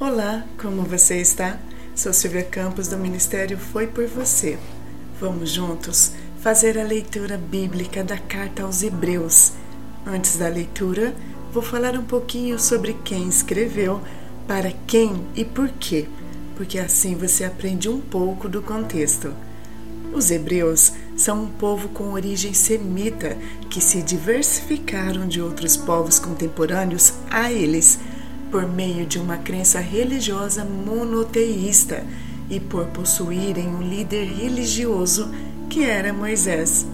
Olá, como você está? Sou Silvia Campos do Ministério Foi por Você. Vamos juntos fazer a leitura bíblica da carta aos Hebreus. Antes da leitura, vou falar um pouquinho sobre quem escreveu, para quem e por quê, porque assim você aprende um pouco do contexto. Os hebreus são um povo com origem semita que se diversificaram de outros povos contemporâneos a eles por meio de uma crença religiosa monoteísta e por possuírem um líder religioso que era Moisés.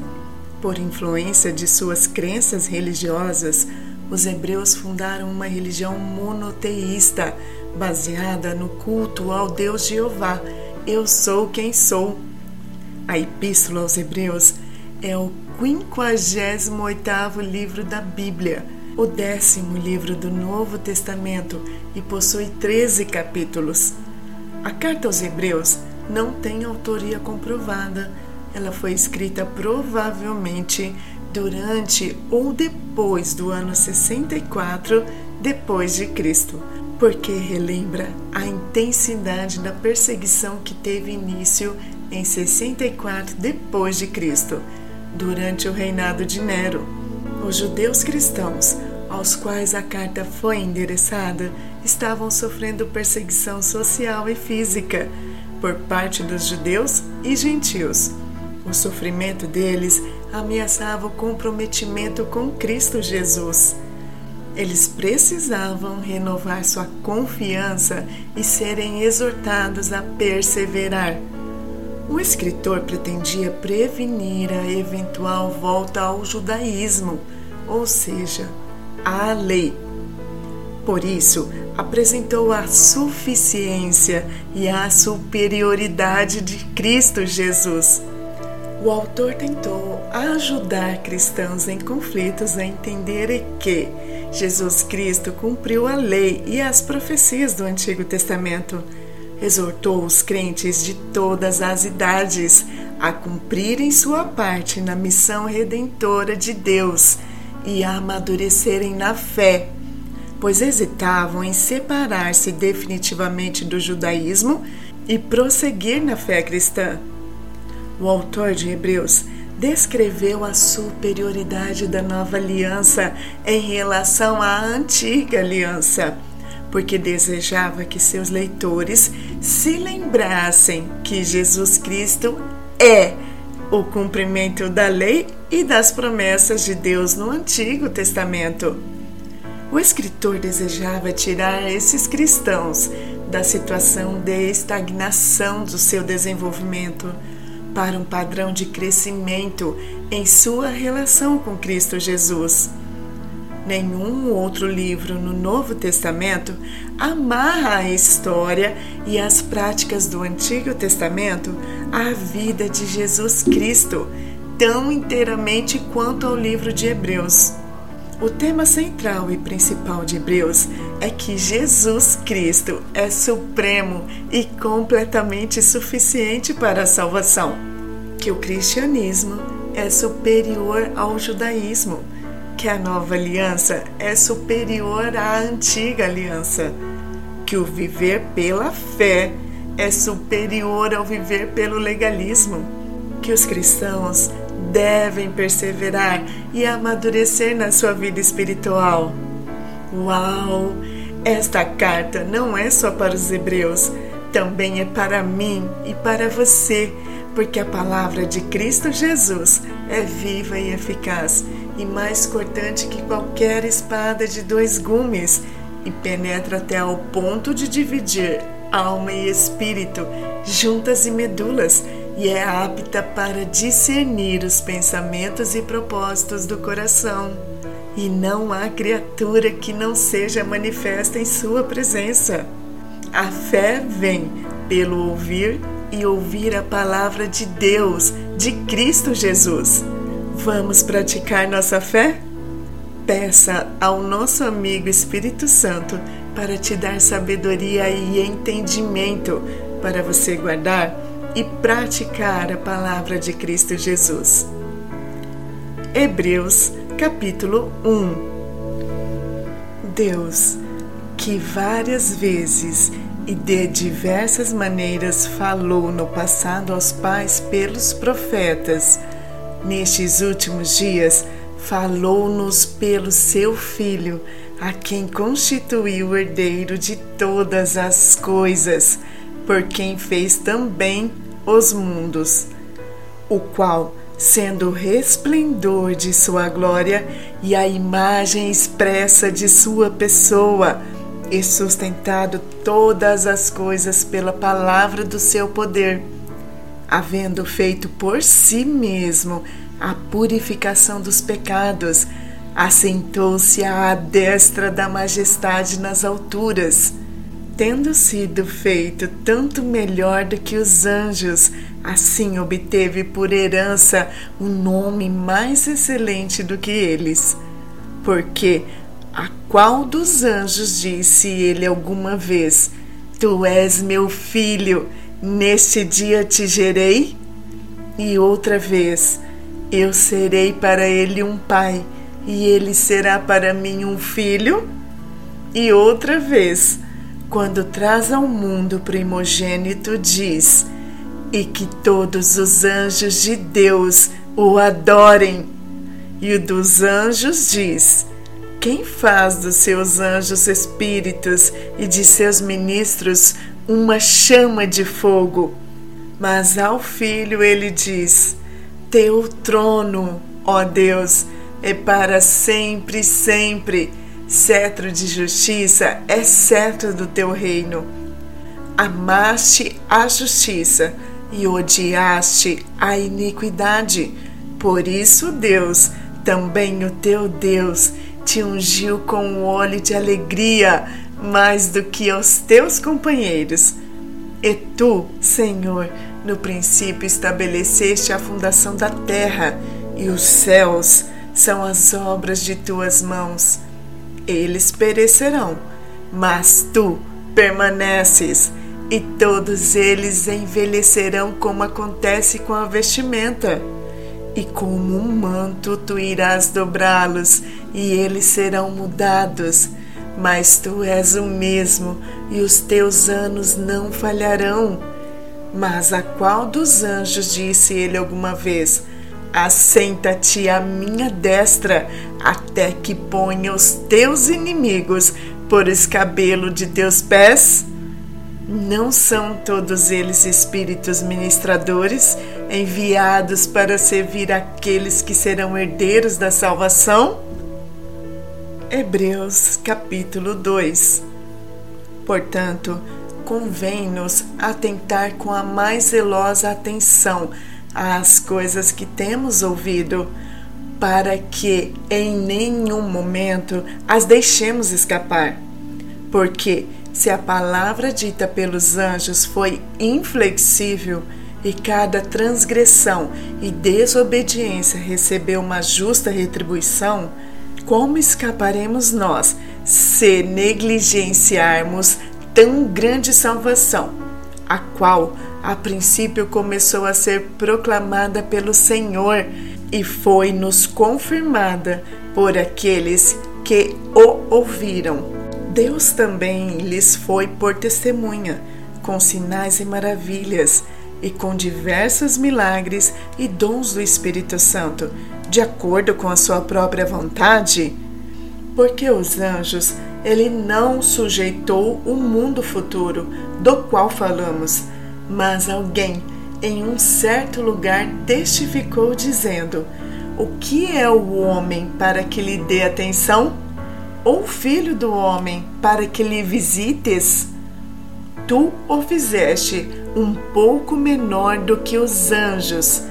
Por influência de suas crenças religiosas, os hebreus fundaram uma religião monoteísta baseada no culto ao Deus Jeová. Eu sou quem sou. A Epístola aos Hebreus é o 58 livro da Bíblia o décimo livro do Novo Testamento e possui 13 capítulos. A carta aos Hebreus não tem autoria comprovada. Ela foi escrita provavelmente durante ou depois do ano 64 depois de Cristo, porque relembra a intensidade da perseguição que teve início em 64 depois de Cristo, durante o reinado de Nero. Os judeus cristãos aos quais a carta foi endereçada estavam sofrendo perseguição social e física por parte dos judeus e gentios. O sofrimento deles ameaçava o comprometimento com Cristo Jesus. Eles precisavam renovar sua confiança e serem exortados a perseverar. O escritor pretendia prevenir a eventual volta ao judaísmo, ou seja, à lei. Por isso, apresentou a suficiência e a superioridade de Cristo Jesus. O autor tentou ajudar cristãos em conflitos a entenderem que Jesus Cristo cumpriu a lei e as profecias do Antigo Testamento exortou os crentes de todas as idades a cumprirem sua parte na missão redentora de Deus e amadurecerem na fé, pois hesitavam em separar-se definitivamente do judaísmo e prosseguir na fé cristã. O autor de Hebreus descreveu a superioridade da nova aliança em relação à antiga aliança porque desejava que seus leitores se lembrassem que Jesus Cristo é o cumprimento da lei e das promessas de Deus no Antigo Testamento. O escritor desejava tirar esses cristãos da situação de estagnação do seu desenvolvimento para um padrão de crescimento em sua relação com Cristo Jesus. Nenhum outro livro no Novo Testamento amarra a história e as práticas do Antigo Testamento à vida de Jesus Cristo tão inteiramente quanto ao livro de Hebreus. O tema central e principal de Hebreus é que Jesus Cristo é supremo e completamente suficiente para a salvação, que o cristianismo é superior ao judaísmo que a nova aliança é superior à antiga aliança, que o viver pela fé é superior ao viver pelo legalismo, que os cristãos devem perseverar e amadurecer na sua vida espiritual. Uau! Esta carta não é só para os hebreus, também é para mim e para você, porque a palavra de Cristo Jesus é viva e eficaz e mais cortante que qualquer espada de dois gumes, e penetra até ao ponto de dividir alma e espírito, juntas e medulas, e é apta para discernir os pensamentos e propósitos do coração. E não há criatura que não seja manifesta em sua presença. A fé vem pelo ouvir e ouvir a palavra de Deus, de Cristo Jesus. Vamos praticar nossa fé? Peça ao nosso amigo Espírito Santo para te dar sabedoria e entendimento para você guardar e praticar a palavra de Cristo Jesus. Hebreus capítulo 1 Deus que várias vezes e de diversas maneiras falou no passado aos pais pelos profetas, nestes últimos dias falou-nos pelo seu Filho, a quem constituiu o herdeiro de todas as coisas, por quem fez também os mundos, o qual, sendo o resplendor de sua glória e a imagem expressa de sua pessoa, e sustentado todas as coisas pela palavra do seu poder, havendo feito por si mesmo a purificação dos pecados, assentou-se à destra da majestade nas alturas, tendo sido feito tanto melhor do que os anjos, assim obteve por herança um nome mais excelente do que eles. Porque a qual dos anjos disse ele alguma vez: Tu és meu filho, neste dia te gerei? E outra vez: Eu serei para ele um pai e ele será para mim um filho? E outra vez, quando traz ao mundo primogênito, diz: E que todos os anjos de Deus o adorem. E o dos anjos diz: Quem faz dos seus anjos espíritos e de seus ministros uma chama de fogo? Mas ao filho ele diz: Teu trono, ó Deus, é para sempre, sempre. Cetro de justiça é cetro do teu reino. Amaste a justiça e odiaste a iniquidade. Por isso, Deus, também o teu Deus, te ungiu com o óleo de alegria mais do que aos teus companheiros. E tu, Senhor, no princípio estabeleceste a fundação da terra e os céus são as obras de tuas mãos. Eles perecerão, mas tu permaneces, e todos eles envelhecerão como acontece com a vestimenta. E como um manto tu irás dobrá-los, e eles serão mudados. Mas tu és o mesmo, e os teus anos não falharão. Mas a qual dos anjos disse ele alguma vez: Assenta-te à minha destra, até que ponha os teus inimigos por escabelo de teus pés? Não são todos eles espíritos ministradores enviados para servir aqueles que serão herdeiros da salvação? Hebreus capítulo 2 Portanto, convém-nos atentar com a mais zelosa atenção às coisas que temos ouvido, para que em nenhum momento as deixemos escapar. Porque se a palavra dita pelos anjos foi inflexível, e cada transgressão e desobediência recebeu uma justa retribuição, como escaparemos nós se negligenciarmos tão grande salvação, a qual a princípio começou a ser proclamada pelo Senhor e foi-nos confirmada por aqueles que o ouviram. Deus também lhes foi por testemunha, com sinais e maravilhas, e com diversos milagres e dons do Espírito Santo, de acordo com a sua própria vontade. Porque os anjos ele não sujeitou o mundo futuro, do qual falamos, mas alguém em um certo lugar testificou, dizendo: O que é o homem para que lhe dê atenção? Ou o filho do homem para que lhe visites? Tu o fizeste um pouco menor do que os anjos.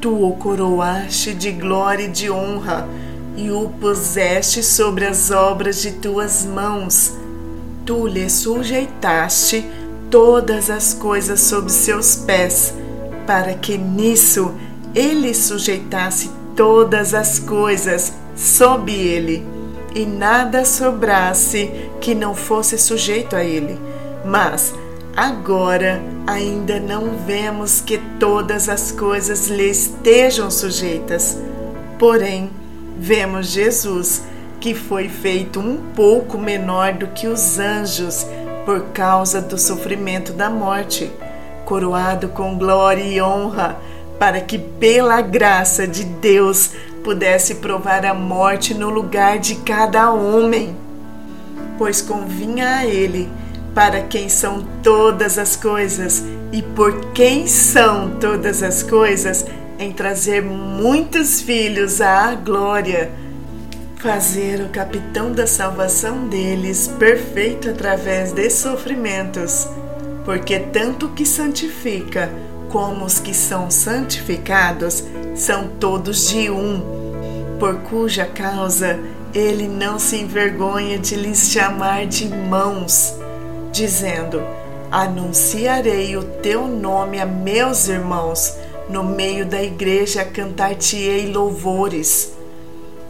Tu o coroaste de glória e de honra, e o puseste sobre as obras de tuas mãos. Tu lhe sujeitaste todas as coisas sob seus pés, para que nisso ele sujeitasse todas as coisas sob ele, e nada sobrasse que não fosse sujeito a ele. Mas agora ainda não vemos que todas as coisas lhe estejam sujeitas. Porém, vemos Jesus, que foi feito um pouco menor do que os anjos por causa do sofrimento da morte, coroado com glória e honra, para que pela graça de Deus pudesse provar a morte no lugar de cada homem. Pois convinha a ele, para quem são todas as coisas e por quem são todas as coisas, em trazer muitos filhos à glória, fazer o capitão da salvação deles perfeito através de sofrimentos, porque tanto o que santifica como os que são santificados são todos de um, por cuja causa ele não se envergonha de lhes chamar de irmãos, dizendo: Anunciarei o teu nome a meus irmãos, no meio da igreja cantar-te-ei louvores.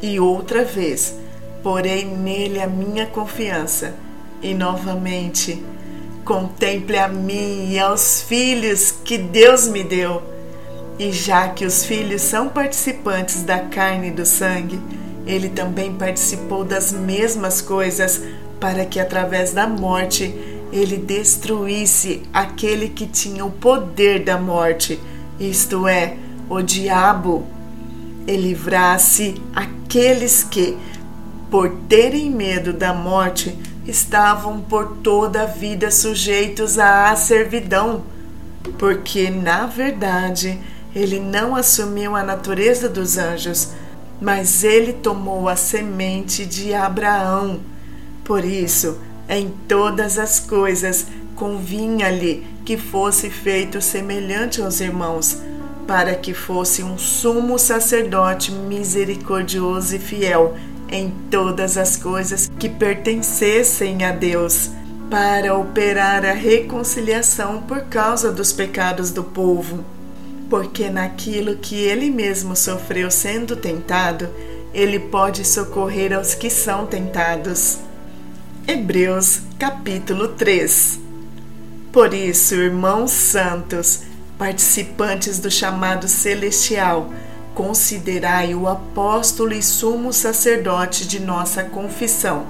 E outra vez, porei nele a minha confiança, e novamente, contemple a mim e aos filhos que Deus me deu. E já que os filhos são participantes da carne e do sangue, ele também participou das mesmas coisas, para que através da morte ele destruísse aquele que tinha o poder da morte, isto é, o diabo, e livrasse aqueles que, por terem medo da morte, estavam por toda a vida sujeitos à servidão, porque, na verdade, ele não assumiu a natureza dos anjos, mas ele tomou a semente de Abraão. Por isso, em todas as coisas convinha-lhe que fosse feito semelhante aos irmãos, para que fosse um sumo sacerdote misericordioso e fiel em todas as coisas que pertencessem a Deus, para operar a reconciliação por causa dos pecados do povo. Porque naquilo que ele mesmo sofreu sendo tentado, ele pode socorrer aos que são tentados. Hebreus capítulo 3 Por isso, irmãos santos, participantes do chamado celestial, considerai o apóstolo e sumo sacerdote de nossa confissão,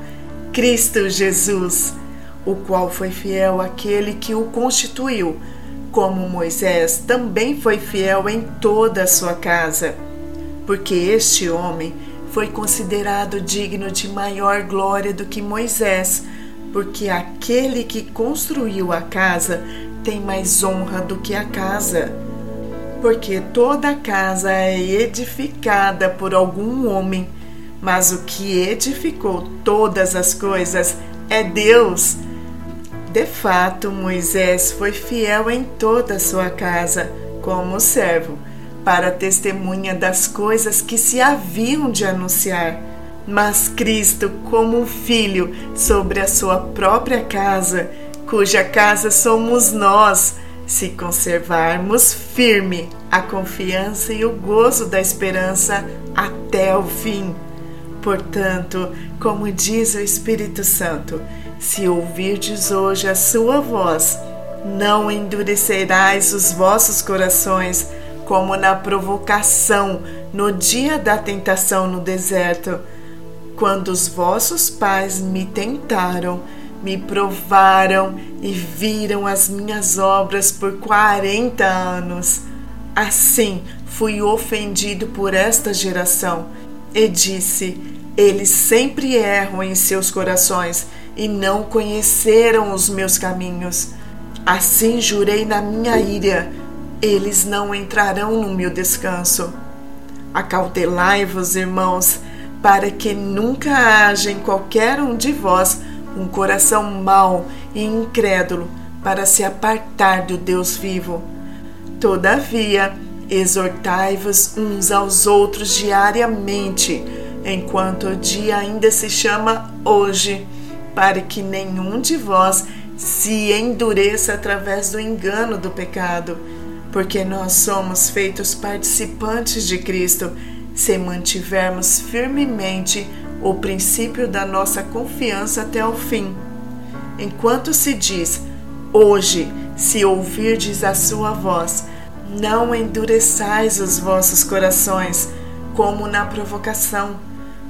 Cristo Jesus, o qual foi fiel àquele que o constituiu, como Moisés também foi fiel em toda a sua casa. Porque este homem foi considerado digno de maior glória do que Moisés, porque aquele que construiu a casa tem mais honra do que a casa. Porque toda casa é edificada por algum homem, mas o que edificou todas as coisas é Deus. De fato, Moisés foi fiel em toda a sua casa, como servo para testemunha das coisas que se haviam de anunciar. Mas Cristo, como filho sobre a sua própria casa, cuja casa somos nós, se conservarmos firme a confiança e o gozo da esperança até o fim. Portanto, como diz o Espírito Santo, se ouvirdes hoje a sua voz, não endurecerás os vossos corações, como na provocação no dia da tentação no deserto, quando os vossos pais me tentaram, me provaram e viram as minhas obras por quarenta anos. Assim fui ofendido por esta geração e disse: Eles sempre erram em seus corações e não conheceram os meus caminhos. Assim jurei na minha ira eles não entrarão no meu descanso. Acautelai-vos, irmãos, para que nunca haja em qualquer um de vós um coração mau e incrédulo para se apartar do Deus vivo. Todavia, exortai-vos uns aos outros diariamente, enquanto o dia ainda se chama hoje, para que nenhum de vós se endureça através do engano do pecado porque nós somos feitos participantes de Cristo se mantivermos firmemente o princípio da nossa confiança até o fim. Enquanto se diz, hoje, se ouvirdes a sua voz, não endureçais os vossos corações, como na provocação,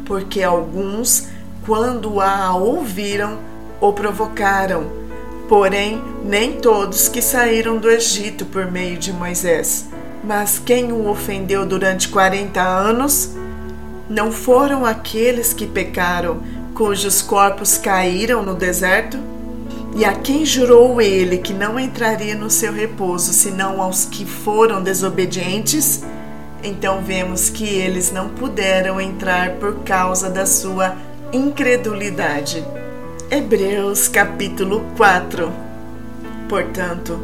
porque alguns, quando a ouviram, o provocaram. Porém, nem todos que saíram do Egito por meio de Moisés. Mas quem o ofendeu durante quarenta anos? Não foram aqueles que pecaram, cujos corpos caíram no deserto? E a quem jurou ele que não entraria no seu repouso, senão aos que foram desobedientes? Então vemos que eles não puderam entrar por causa da sua incredulidade. Hebreus capítulo 4 Portanto,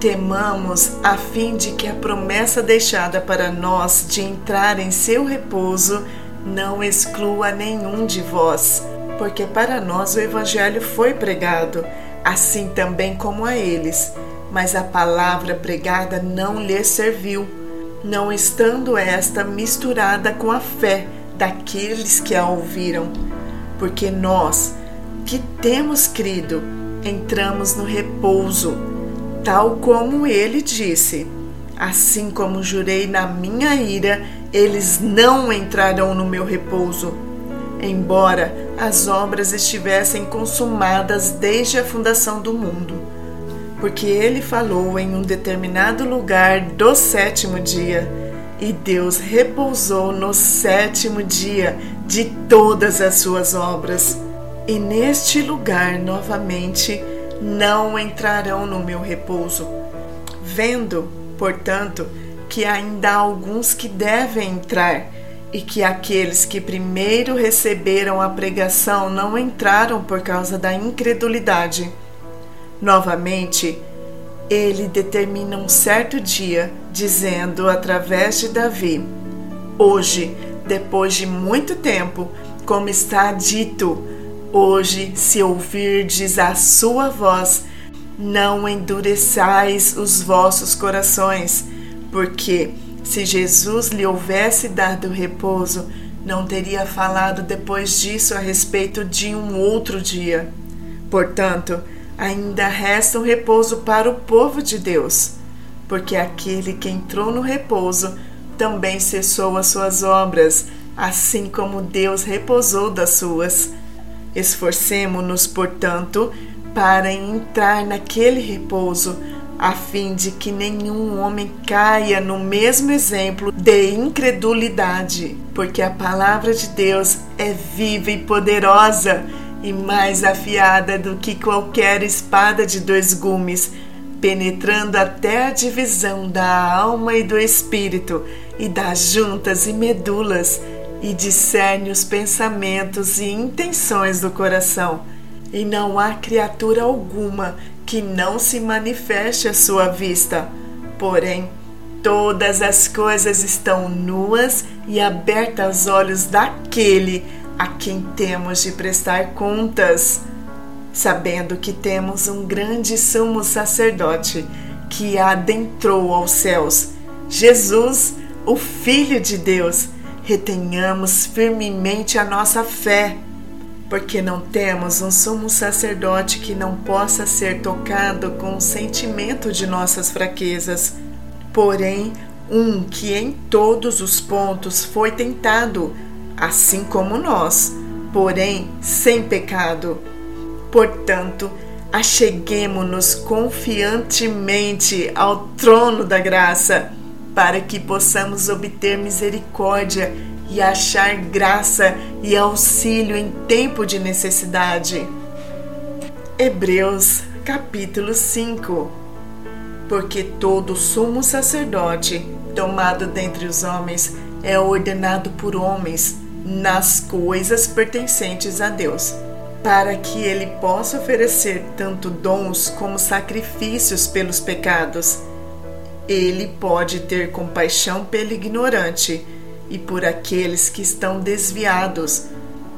temamos a fim de que a promessa deixada para nós de entrar em seu repouso não exclua nenhum de vós, porque para nós o Evangelho foi pregado assim também como a eles. Mas a palavra pregada não lhes serviu, não estando esta misturada com a fé daqueles que a ouviram. Porque nós, que temos crido, entramos no repouso, tal como ele disse. Assim como jurei na minha ira, eles não entrarão no meu repouso embora as obras estivessem consumadas desde a fundação do mundo. Porque ele falou em um determinado lugar do sétimo dia, e Deus repousou no sétimo dia de todas as suas obras. E neste lugar novamente não entrarão no meu repouso. Vendo, portanto, que ainda há alguns que devem entrar, e que aqueles que primeiro receberam a pregação não entraram por causa da incredulidade. Novamente, ele determina um certo dia, dizendo através de Davi: Hoje, depois de muito tempo, como está dito, hoje, se ouvirdes a sua voz, não endureçais os vossos corações, porque se Jesus lhe houvesse dado repouso, não teria falado depois disso a respeito de um outro dia. Portanto, ainda resta um repouso para o povo de Deus, porque aquele que entrou no repouso também cessou as suas obras, assim como Deus repousou das suas. Esforcemo-nos, portanto, para entrar naquele repouso a fim de que nenhum homem caia no mesmo exemplo de incredulidade, porque a palavra de Deus é viva e poderosa e mais afiada do que qualquer espada de dois gumes, penetrando até a divisão da alma e do espírito e das juntas e medulas, e discerne os pensamentos e intenções do coração. E não há criatura alguma que não se manifeste à sua vista. Porém, todas as coisas estão nuas e abertas aos olhos daquele a quem temos de prestar contas, sabendo que temos um grande sumo sacerdote que adentrou aos céus, Jesus, o Filho de Deus. Retenhamos firmemente a nossa fé porque não temos um sumo sacerdote que não possa ser tocado com o sentimento de nossas fraquezas, porém um que em todos os pontos foi tentado, assim como nós, porém sem pecado. Portanto, acheguemo-nos confiantemente ao trono da graça, para que possamos obter misericórdia e achar graça e auxílio em tempo de necessidade. Hebreus capítulo 5 Porque todo sumo sacerdote, tomado dentre os homens, é ordenado por homens nas coisas pertencentes a Deus, para que ele possa oferecer tanto dons como sacrifícios pelos pecados. Ele pode ter compaixão pelo ignorante e por aqueles que estão desviados,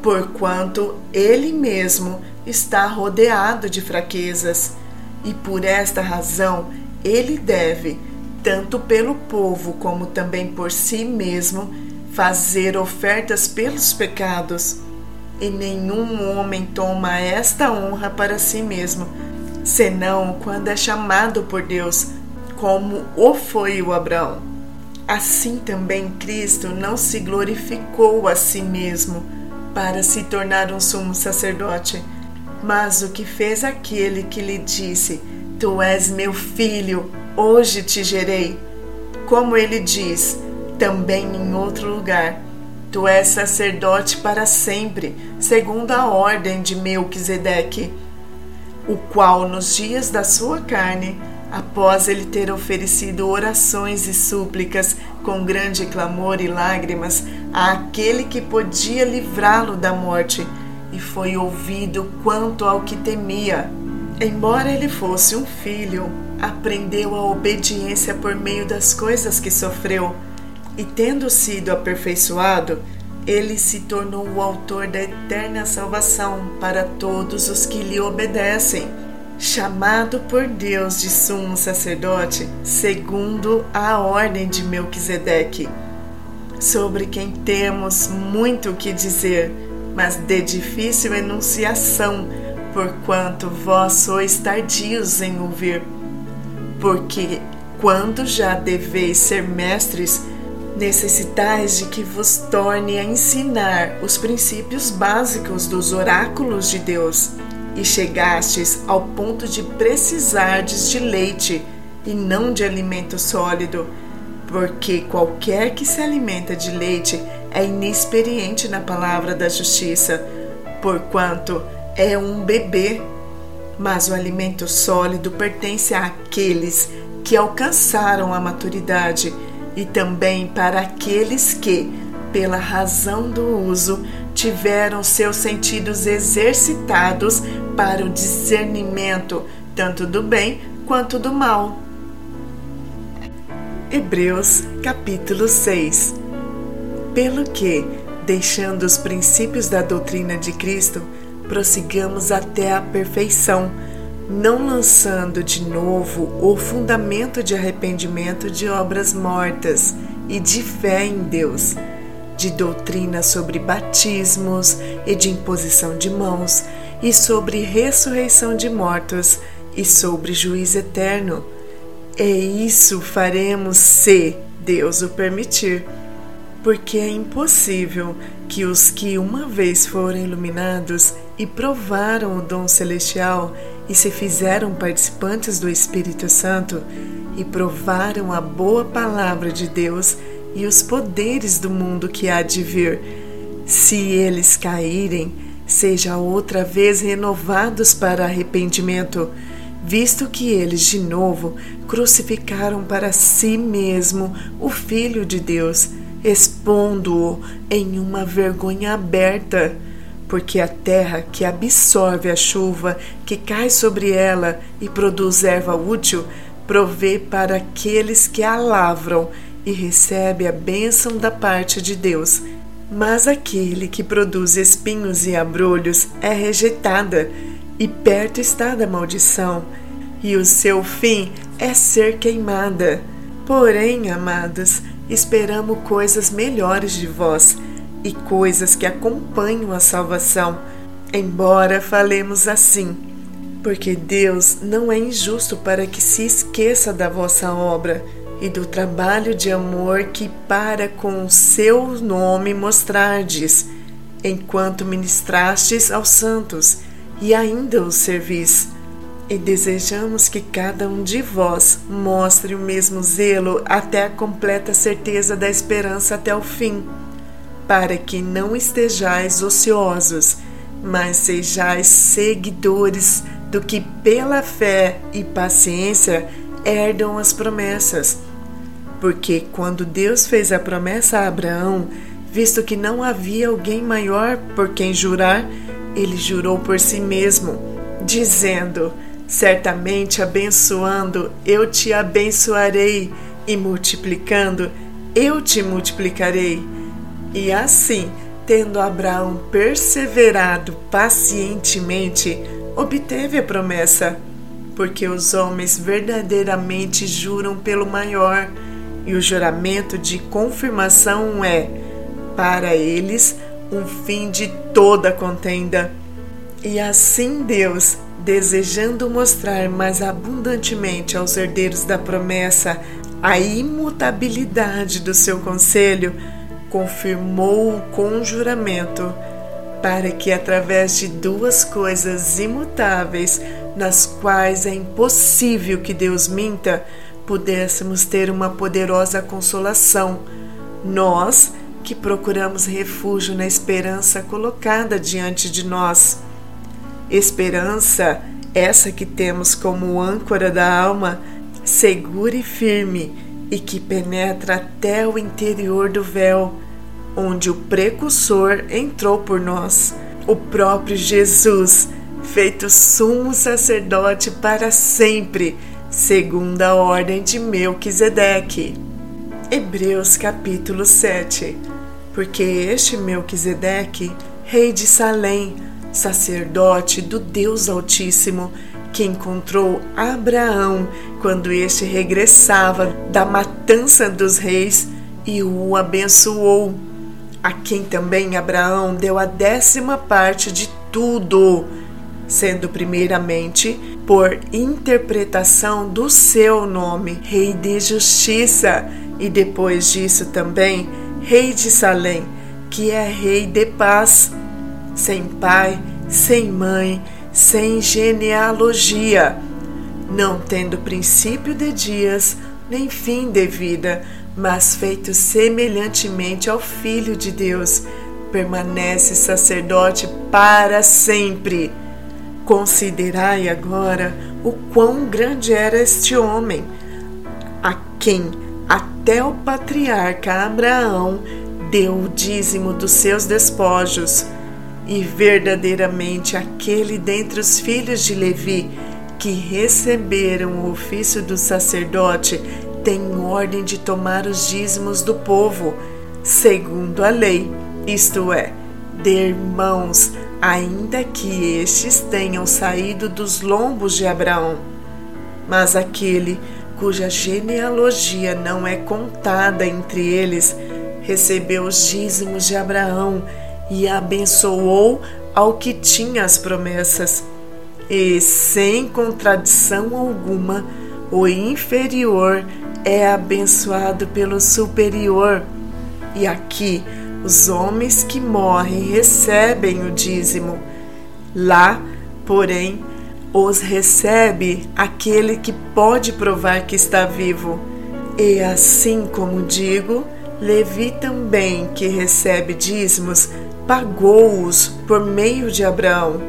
porquanto ele mesmo está rodeado de fraquezas, e por esta razão ele deve, tanto pelo povo como também por si mesmo, fazer ofertas pelos pecados. E nenhum homem toma esta honra para si mesmo, senão quando é chamado por Deus, como o foi o Abraão. Assim também Cristo não se glorificou a si mesmo, para se tornar um sumo sacerdote. Mas o que fez aquele que lhe disse: Tu és meu filho, hoje te gerei? Como ele diz também em outro lugar: Tu és sacerdote para sempre, segundo a ordem de Melquisedeque, o qual nos dias da sua carne após ele ter oferecido orações e súplicas com grande clamor e lágrimas àquele que podia livrá-lo da morte, e foi ouvido quanto ao que temia. Embora ele fosse um filho, aprendeu a obediência por meio das coisas que sofreu, e tendo sido aperfeiçoado, ele se tornou o autor da eterna salvação para todos os que lhe obedecem chamado por Deus de sumo sacerdote, segundo a ordem de Melquisedeque, sobre quem temos muito o que dizer, mas de difícil enunciação, porquanto vós sois tardios em ouvir. Porque quando já deveis ser mestres, necessitais de que vos torne a ensinar os princípios básicos dos oráculos de Deus e chegastes ao ponto de precisardes de leite e não de alimento sólido, porque qualquer que se alimenta de leite é inexperiente na palavra da justiça, porquanto é um bebê. Mas o alimento sólido pertence àqueles que alcançaram a maturidade e também para aqueles que, pela razão do uso, tiveram seus sentidos exercitados para o discernimento tanto do bem quanto do mal. Hebreus capítulo 6 Pelo que, deixando os princípios da doutrina de Cristo, prossigamos até a perfeição, não lançando de novo o fundamento de arrependimento de obras mortas e de fé em Deus, de doutrina sobre batismos e de imposição de mãos e sobre ressurreição de mortos e sobre juízo eterno. E isso faremos se Deus o permitir, porque é impossível que os que uma vez foram iluminados e provaram o dom celestial e se fizeram participantes do Espírito Santo e provaram a boa palavra de Deus e os poderes do mundo que há de vir, se eles caírem, seja outra vez renovados para arrependimento, visto que eles de novo crucificaram para si mesmo o Filho de Deus, expondo-o em uma vergonha aberta. Porque a terra que absorve a chuva que cai sobre ela e produz erva útil, provê para aqueles que a lavram e recebe a bênção da parte de Deus. Mas aquele que produz espinhos e abrolhos é rejeitada, e perto está da maldição, e o seu fim é ser queimada. Porém, amados, esperamos coisas melhores de vós, e coisas que acompanham a salvação, embora falemos assim. Porque Deus não é injusto para que se esqueça da vossa obra e do trabalho de amor que para com o seu nome mostrardes, enquanto ministrastes aos santos e ainda os servis. E desejamos que cada um de vós mostre o mesmo zelo até a completa certeza da esperança até o fim, para que não estejais ociosos, mas sejais seguidores do que pela fé e paciência herdam as promessas. Porque quando Deus fez a promessa a Abraão, visto que não havia alguém maior por quem jurar, ele jurou por si mesmo, dizendo: Certamente abençoando, eu te abençoarei, e multiplicando, eu te multiplicarei. E assim, tendo Abraão perseverado pacientemente, obteve a promessa porque os homens verdadeiramente juram pelo maior, e o juramento de confirmação é, para eles, um fim de toda contenda. E assim Deus, desejando mostrar mais abundantemente aos herdeiros da promessa a imutabilidade do seu conselho, confirmou-o com juramento, para que através de duas coisas imutáveis, nas quais é impossível que Deus minta, pudéssemos ter uma poderosa consolação. Nós que procuramos refúgio na esperança colocada diante de nós. Esperança, essa que temos como âncora da alma, segura e firme e que penetra até o interior do véu, onde o precursor entrou por nós, o próprio Jesus, feito sumo sacerdote para sempre, segundo a ordem de Melquisedeque. Hebreus capítulo 7 Porque este Melquisedeque, rei de Salém, sacerdote do Deus Altíssimo, que encontrou Abraão quando este regressava da matança dos reis e o abençoou, a quem também Abraão deu a décima parte de tudo, sendo primeiramente por interpretação do seu nome, Rei de Justiça, e depois disso também Rei de Salém, que é Rei de Paz, sem pai, sem mãe, sem genealogia, não tendo princípio de dias, nem fim de vida, mas feito semelhantemente ao Filho de Deus, permanece sacerdote para sempre. Considerai agora o quão grande era este homem, a quem até o patriarca Abraão deu o dízimo dos seus despojos, e verdadeiramente aquele dentre os filhos de Levi que receberam o ofício do sacerdote tem ordem de tomar os dízimos do povo, segundo a lei, isto é, de irmãos, ainda que estes tenham saído dos lombos de Abraão. Mas aquele cuja genealogia não é contada entre eles, recebeu os dízimos de Abraão e abençoou ao que tinha as promessas. E sem contradição alguma, o inferior é abençoado pelo superior. E aqui, os homens que morrem recebem o dízimo. Lá, porém, os recebe aquele que pode provar que está vivo. E assim como digo, Levi também, que recebe dízimos, pagou-os por meio de Abraão,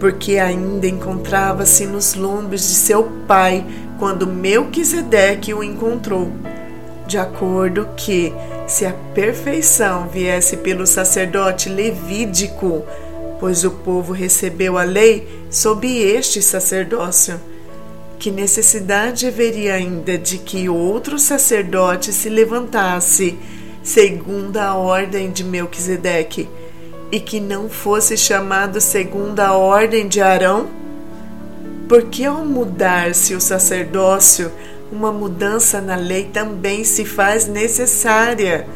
porque ainda encontrava-se nos lombos de seu pai quando Melquisedeque o encontrou. De acordo que, se a perfeição viesse pelo sacerdote levídico, pois o povo recebeu a lei sob este sacerdócio, que necessidade haveria ainda de que outro sacerdote se levantasse, segundo a ordem de Melquisedeque, e que não fosse chamado segundo a ordem de Arão? Porque ao mudar-se o sacerdócio, uma mudança na lei também se faz necessária,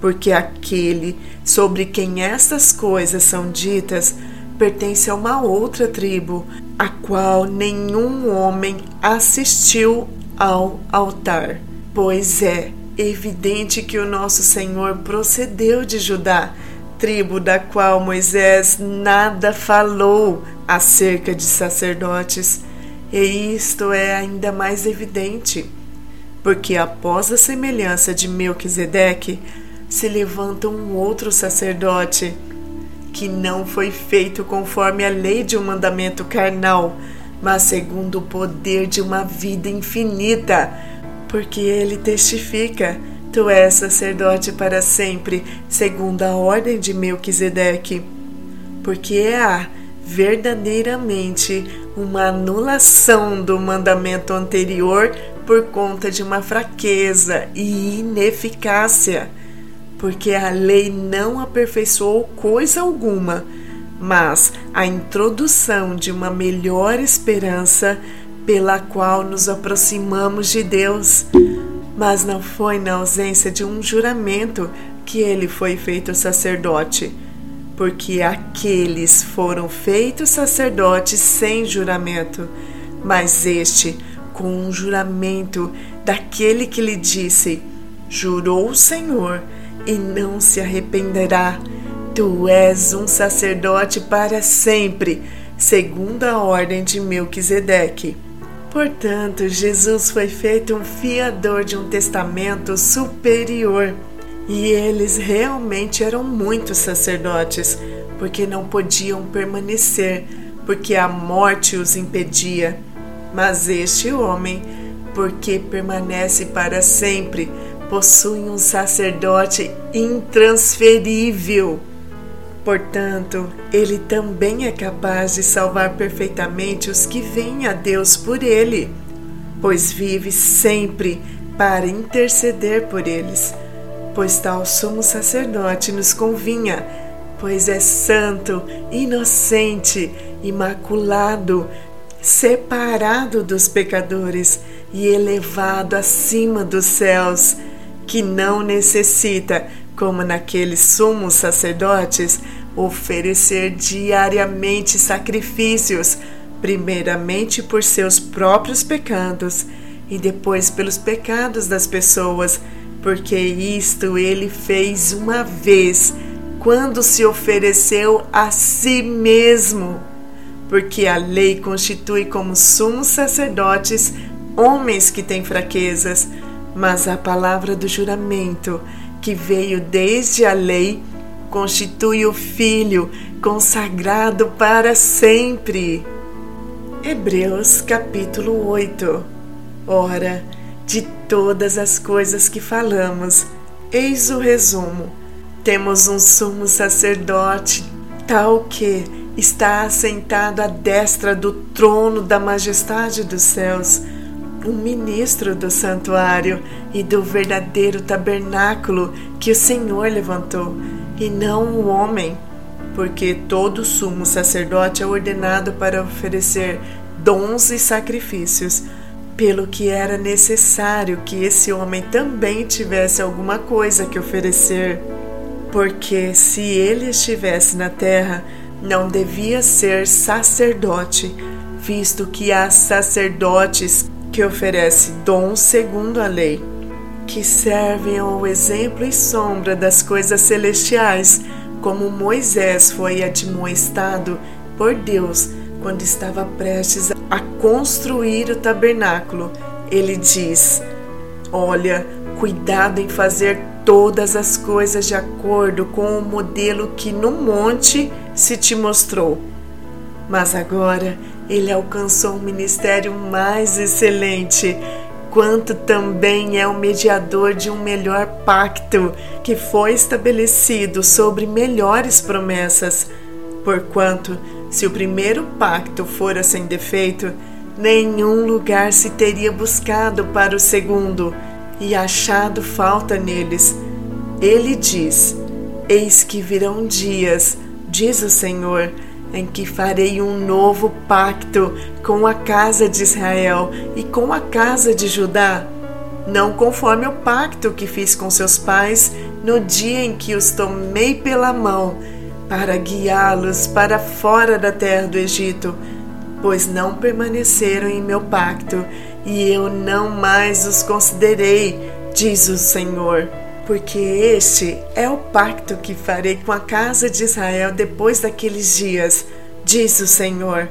porque aquele sobre quem estas coisas são ditas pertence a uma outra tribo, a qual nenhum homem assistiu ao altar. Pois é evidente que o nosso Senhor procedeu de Judá tribo da qual Moisés nada falou acerca de sacerdotes, e isto é ainda mais evidente, porque após a semelhança de Melquisedeque se levanta um outro sacerdote, que não foi feito conforme a lei de um mandamento carnal, mas segundo o poder de uma vida infinita, porque ele testifica Tu és sacerdote para sempre, segundo a ordem de Melquisedeque, porque há verdadeiramente uma anulação do mandamento anterior por conta de uma fraqueza e ineficácia, porque a lei não aperfeiçoou coisa alguma, mas a introdução de uma melhor esperança pela qual nos aproximamos de Deus. Mas não foi na ausência de um juramento que ele foi feito sacerdote, porque aqueles foram feitos sacerdotes sem juramento, mas este com um juramento daquele que lhe disse: Jurou o Senhor e não se arrependerá, Tu és um sacerdote para sempre, segundo a ordem de Melquisedeque. Portanto, Jesus foi feito um fiador de um testamento superior. E eles realmente eram muitos sacerdotes, porque não podiam permanecer, porque a morte os impedia. Mas este homem, porque permanece para sempre, possui um sacerdote intransferível. Portanto, ele também é capaz de salvar perfeitamente os que vêm a Deus por ele, pois vive sempre para interceder por eles. Pois tal sumo sacerdote nos convinha, pois é santo, inocente, imaculado, separado dos pecadores e elevado acima dos céus, que não necessita como naqueles sumos sacerdotes, oferecer diariamente sacrifícios, primeiramente por seus próprios pecados e depois pelos pecados das pessoas, porque isto ele fez uma vez, quando se ofereceu a si mesmo. Porque a lei constitui como sumos sacerdotes homens que têm fraquezas, mas a palavra do juramento que veio desde a lei, constitui o Filho consagrado para sempre. Hebreus capítulo 8 Ora, de todas as coisas que falamos, eis o resumo. Temos um sumo sacerdote, tal que está assentado à destra do trono da majestade dos céus um ministro do santuário e do verdadeiro tabernáculo que o Senhor levantou, e não o homem, porque todo sumo sacerdote é ordenado para oferecer dons e sacrifícios, pelo que era necessário que esse homem também tivesse alguma coisa que oferecer. Porque se ele estivesse na terra, não devia ser sacerdote, visto que há sacerdotes que oferece dons segundo a lei, que servem ao exemplo e sombra das coisas celestiais, como Moisés foi admoestado por Deus quando estava prestes a construir o tabernáculo. Ele diz: Olha, cuidado em fazer todas as coisas de acordo com o modelo que no monte se te mostrou. Mas agora ele alcançou um ministério mais excelente, quanto também é o mediador de um melhor pacto que foi estabelecido sobre melhores promessas. Porquanto, se o primeiro pacto fora sem defeito, nenhum lugar se teria buscado para o segundo e achado falta neles. Ele diz: Eis que virão dias, diz o Senhor, em que farei um novo pacto com a casa de Israel e com a casa de Judá, não conforme o pacto que fiz com seus pais no dia em que os tomei pela mão para guiá-los para fora da terra do Egito, pois não permaneceram em meu pacto e eu não mais os considerei, diz o Senhor porque este é o pacto que farei com a casa de Israel depois daqueles dias, diz o Senhor.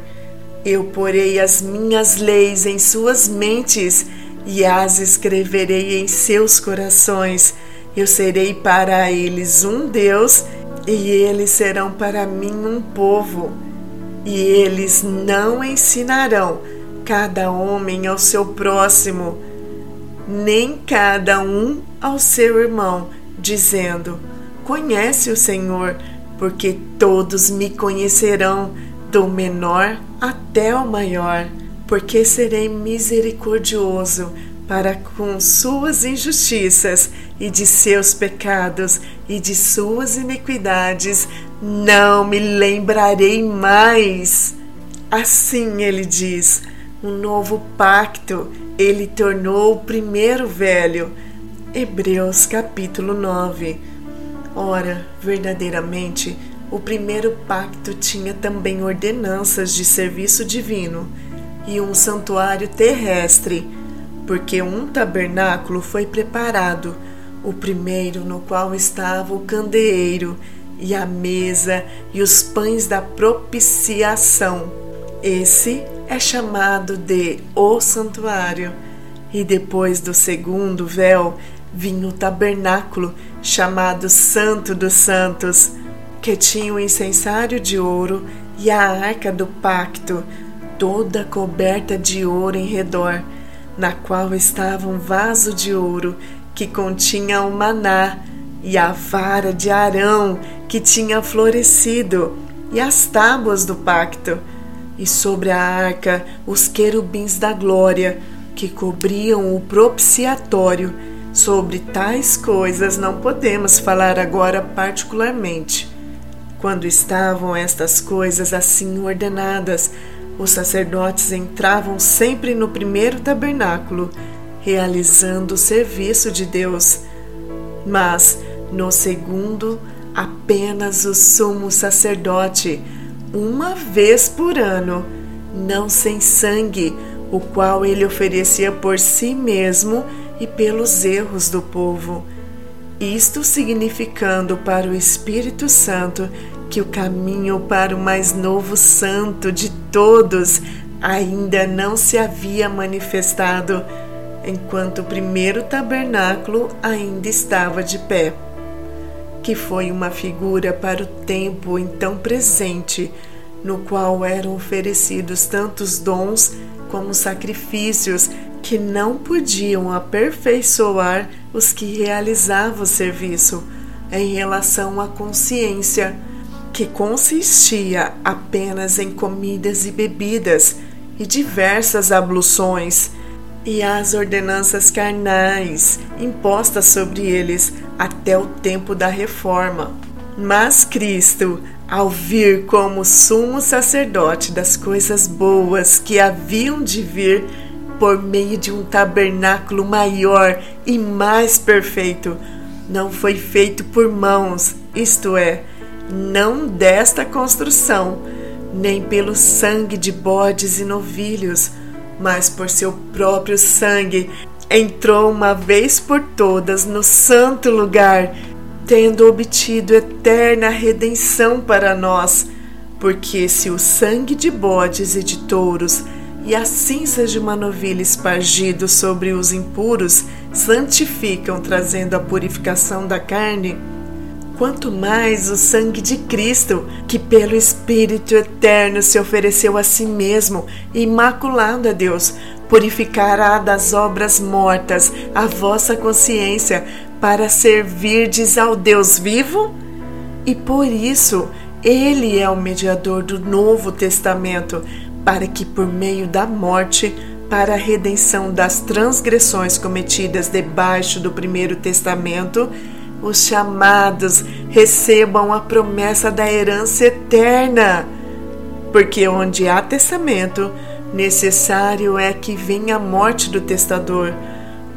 Eu porei as minhas leis em suas mentes e as escreverei em seus corações. Eu serei para eles um Deus e eles serão para mim um povo. E eles não ensinarão cada homem ao seu próximo nem cada um ao seu irmão, dizendo: Conhece o Senhor, porque todos me conhecerão, do menor até o maior, porque serei misericordioso para com suas injustiças e de seus pecados e de suas iniquidades não me lembrarei mais. Assim ele diz: um novo pacto ele tornou o primeiro velho. Hebreus capítulo 9. Ora, verdadeiramente, o primeiro pacto tinha também ordenanças de serviço divino e um santuário terrestre, porque um tabernáculo foi preparado, o primeiro no qual estava o candeeiro, e a mesa e os pães da propiciação. Esse é chamado de o santuário. E depois do segundo véu vinha o tabernáculo, chamado Santo dos Santos, que tinha o incensário de ouro e a arca do pacto, toda coberta de ouro em redor, na qual estava um vaso de ouro que continha o maná e a vara de Arão que tinha florescido e as tábuas do pacto, e sobre a arca os querubins da glória que cobriam o propiciatório. Sobre tais coisas não podemos falar agora particularmente. Quando estavam estas coisas assim ordenadas, os sacerdotes entravam sempre no primeiro tabernáculo, realizando o serviço de Deus. Mas no segundo, apenas o sumo sacerdote, uma vez por ano, não sem sangue, o qual ele oferecia por si mesmo e pelos erros do povo. Isto significando para o Espírito Santo que o caminho para o mais novo santo de todos ainda não se havia manifestado, enquanto o primeiro tabernáculo ainda estava de pé, que foi uma figura para o tempo então presente, no qual eram oferecidos tantos dons como sacrifícios que não podiam aperfeiçoar os que realizavam o serviço em relação à consciência que consistia apenas em comidas e bebidas e diversas abluções, e as ordenanças carnais impostas sobre eles até o tempo da reforma. Mas Cristo, ao vir como sumo sacerdote das coisas boas que haviam de vir por meio de um tabernáculo maior e mais perfeito, não foi feito por mãos, isto é, não desta construção, nem pelo sangue de bodes e novilhos, mas por seu próprio sangue, entrou uma vez por todas no santo lugar, tendo obtido eterna redenção para nós. Porque se o sangue de bodes e de touros e as cinzas de uma novilha sobre os impuros santificam, trazendo a purificação da carne, quanto mais o sangue de Cristo, que pelo Espírito eterno se ofereceu a si mesmo, imaculado a Deus, purificará das obras mortas a vossa consciência para servirdes ao Deus vivo? E por isso, ele é o mediador do Novo Testamento, para que por meio da morte, para a redenção das transgressões cometidas debaixo do primeiro testamento, os chamados recebam a promessa da herança eterna. Porque onde há testamento, necessário é que venha a morte do testador,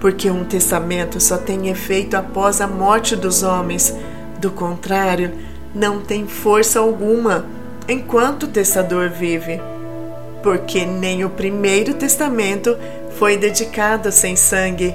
porque um testamento só tem efeito após a morte dos homens. Do contrário, não tem força alguma enquanto o testador vive. Porque nem o primeiro testamento foi dedicado sem sangue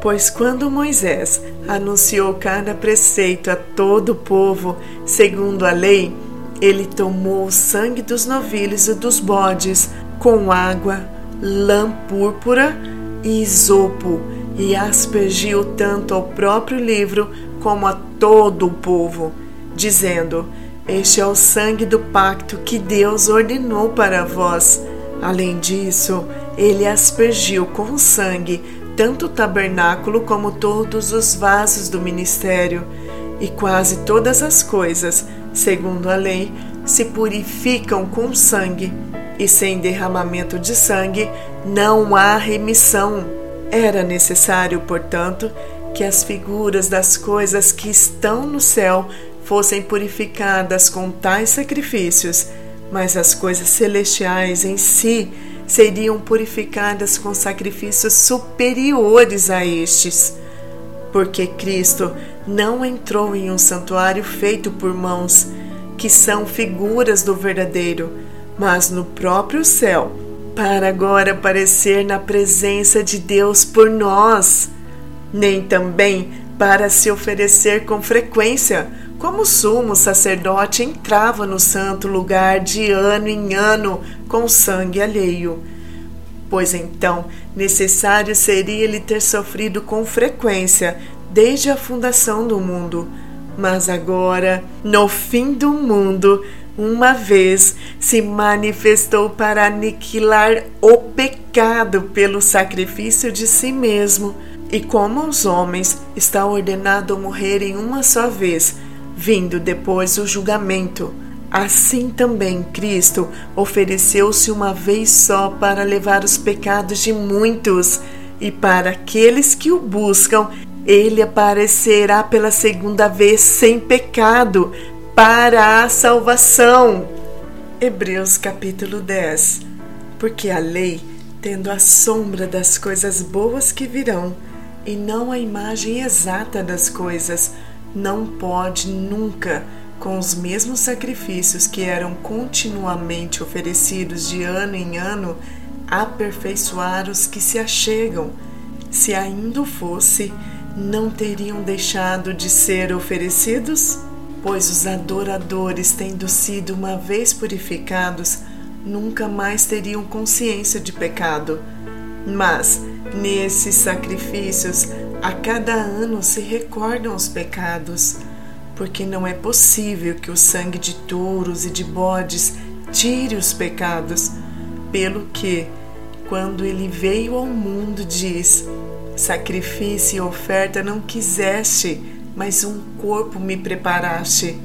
Pois quando Moisés anunciou cada preceito a todo o povo, segundo a lei, ele tomou o sangue dos novilhos e dos bodes com água, lã púrpura e isopo e aspergiu tanto ao próprio livro como a todo o povo, dizendo: Este é o sangue do pacto que Deus ordenou para vós. Além disso, ele aspergiu com sangue tanto o tabernáculo como todos os vasos do ministério, e quase todas as coisas, segundo a lei, se purificam com sangue, e sem derramamento de sangue não há remissão. Era necessário, portanto, que as figuras das coisas que estão no céu fossem purificadas com tais sacrifícios, mas as coisas celestiais em si seriam purificadas com sacrifícios superiores a estes. Porque Cristo não entrou em um santuário feito por mãos, que são figuras do verdadeiro, mas no próprio céu, para agora aparecer na presença de Deus por nós, nem também para se oferecer com frequência, como sumo sacerdote entrava no santo lugar de ano em ano com sangue alheio. Pois então necessário seria ele ter sofrido com frequência desde a fundação do mundo. Mas agora, no fim do mundo, uma vez se manifestou para aniquilar o pecado pelo sacrifício de si mesmo. E como os homens está ordenado morrer em uma só vez, vindo depois o julgamento, assim também Cristo ofereceu-se uma vez só para levar os pecados de muitos, e para aqueles que o buscam, ele aparecerá pela segunda vez sem pecado, para a salvação. Hebreus capítulo 10 Porque a lei, tendo a sombra das coisas boas que virão, e não a imagem exata das coisas, não pode nunca, com os mesmos sacrifícios que eram continuamente oferecidos de ano em ano, aperfeiçoar os que se achegam. Se ainda fosse, não teriam deixado de ser oferecidos? Pois os adoradores, tendo sido uma vez purificados, nunca mais teriam consciência de pecado. Mas, nesses sacrifícios, a cada ano se recordam os pecados, porque não é possível que o sangue de touros e de bodes tire os pecados, pelo que, quando ele veio ao mundo, diz: Sacrifício e oferta não quiseste, mas um corpo me preparaste.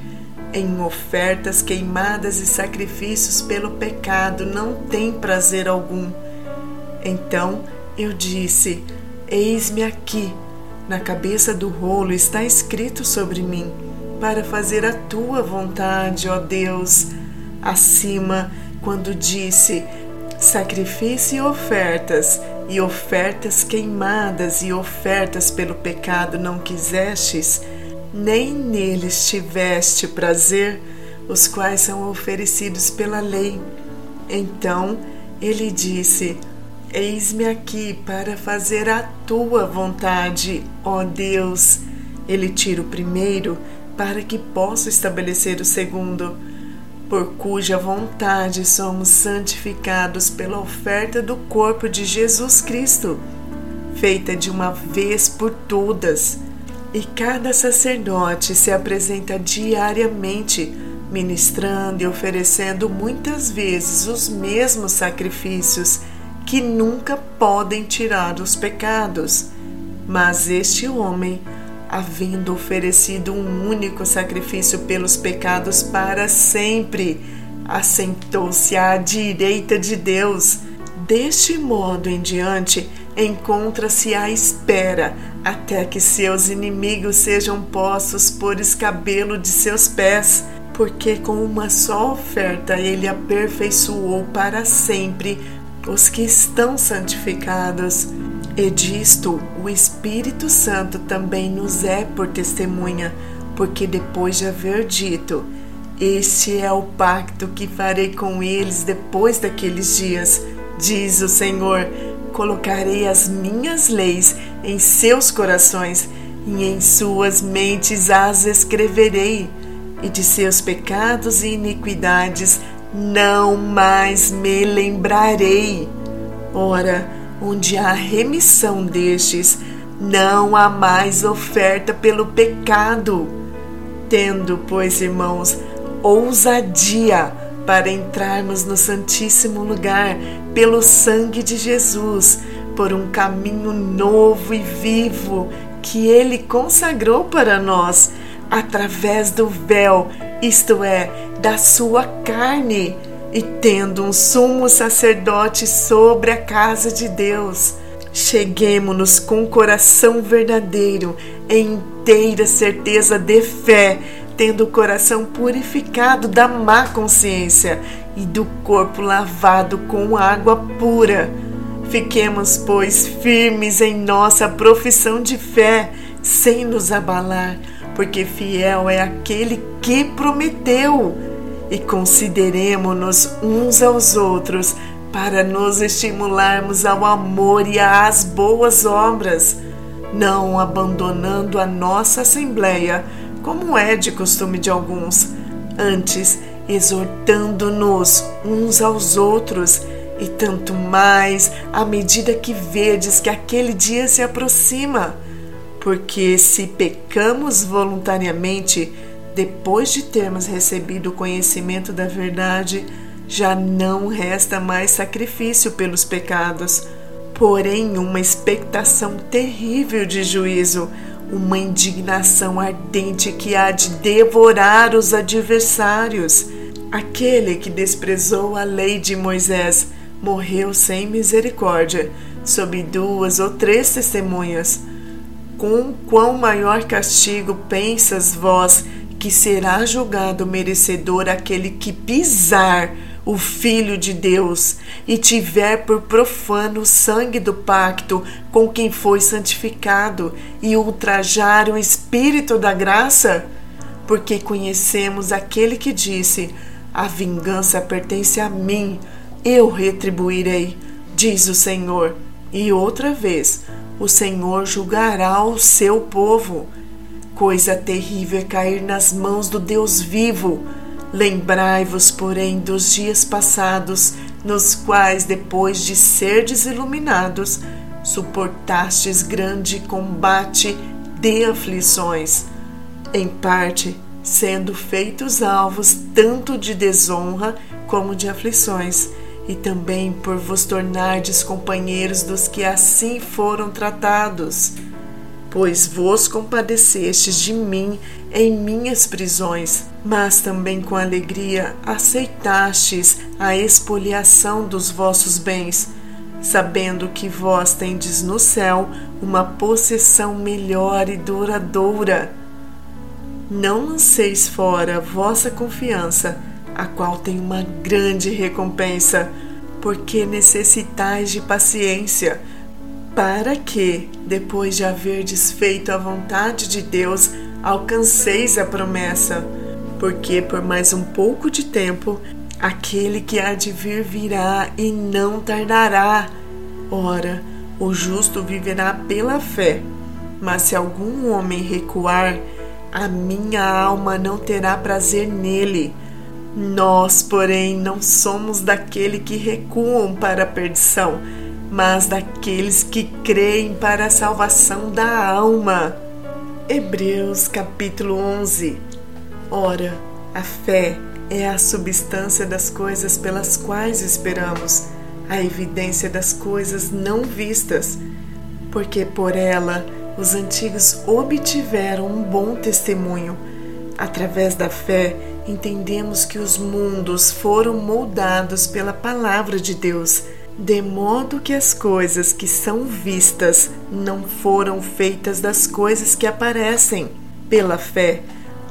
Em ofertas queimadas e sacrifícios pelo pecado não tem prazer algum. Então eu disse: Eis-me aqui. Na cabeça do rolo está escrito sobre mim, para fazer a tua vontade, ó Deus. Acima, quando disse: Sacrifício e ofertas, e ofertas queimadas e ofertas pelo pecado não quisestes, nem neles tiveste prazer, os quais são oferecidos pela lei. Então ele disse: Eis-me aqui para fazer a tua vontade, ó Deus. Ele tira o primeiro para que possa estabelecer o segundo por cuja vontade somos santificados pela oferta do corpo de Jesus Cristo, feita de uma vez por todas. E cada sacerdote se apresenta diariamente, ministrando e oferecendo muitas vezes os mesmos sacrifícios que nunca podem tirar os pecados. Mas este homem havendo oferecido um único sacrifício pelos pecados para sempre, assentou-se à direita de Deus. Deste modo em diante, encontra-se à espera até que seus inimigos sejam postos por escabelo de seus pés, porque com uma só oferta ele aperfeiçoou para sempre os que estão santificados. E disto o Espírito Santo também nos é por testemunha, porque depois de haver dito: Este é o pacto que farei com eles depois daqueles dias, diz o Senhor: Colocarei as minhas leis em seus corações e em suas mentes as escreverei, e de seus pecados e iniquidades não mais me lembrarei. Ora, onde há remissão destes, não há mais oferta pelo pecado. Tendo, pois, irmãos, ousadia para entrarmos no Santíssimo Lugar pelo sangue de Jesus, por um caminho novo e vivo que Ele consagrou para nós, através do véu, isto é, da Sua carne e tendo um sumo sacerdote sobre a casa de Deus, cheguemos-nos com coração verdadeiro, em inteira certeza de fé, tendo o coração purificado da má consciência e do corpo lavado com água pura. Fiquemos, pois, firmes em nossa profissão de fé, sem nos abalar, porque fiel é aquele que prometeu e consideremos-nos uns aos outros para nos estimularmos ao amor e às boas obras, não abandonando a nossa assembleia, como é de costume de alguns, antes exortando-nos uns aos outros, e tanto mais à medida que vedes que aquele dia se aproxima. Porque se pecamos voluntariamente, depois de termos recebido o conhecimento da verdade, já não resta mais sacrifício pelos pecados, porém uma expectação terrível de juízo, uma indignação ardente que há de devorar os adversários. Aquele que desprezou a lei de Moisés morreu sem misericórdia, sob duas ou três testemunhas. Com quão maior castigo pensas vós que será julgado merecedor aquele que pisar o Filho de Deus e tiver por profano o sangue do pacto com quem foi santificado e ultrajar o Espírito da graça? Porque conhecemos aquele que disse: A vingança pertence a mim, eu retribuirei, diz o Senhor. E outra vez, o Senhor julgará o seu povo. Coisa terrível é cair nas mãos do Deus vivo. Lembrai-vos, porém, dos dias passados, nos quais, depois de serdes iluminados, suportastes grande combate de aflições, em parte sendo feitos alvos tanto de desonra como de aflições, e também por vos tornardes companheiros dos que assim foram tratados pois vos compadecestes de mim em minhas prisões, mas também com alegria aceitastes a expoliação dos vossos bens, sabendo que vós tendes no céu uma possessão melhor e duradoura. Não lanceis fora vossa confiança, a qual tem uma grande recompensa, porque necessitais de paciência para que, depois de haver desfeito a vontade de Deus, alcanceis a promessa. Porque por mais um pouco de tempo, aquele que há de vir virá e não tardará. Ora, o justo viverá pela fé. Mas se algum homem recuar, a minha alma não terá prazer nele. Nós, porém, não somos daquele que recuam para a perdição mas daqueles que creem para a salvação da alma. Hebreus capítulo 11 Ora, a fé é a substância das coisas pelas quais esperamos, a evidência das coisas não vistas, porque por ela os antigos obtiveram um bom testemunho. Através da fé, entendemos que os mundos foram moldados pela palavra de Deus de modo que as coisas que são vistas não foram feitas das coisas que aparecem. Pela fé,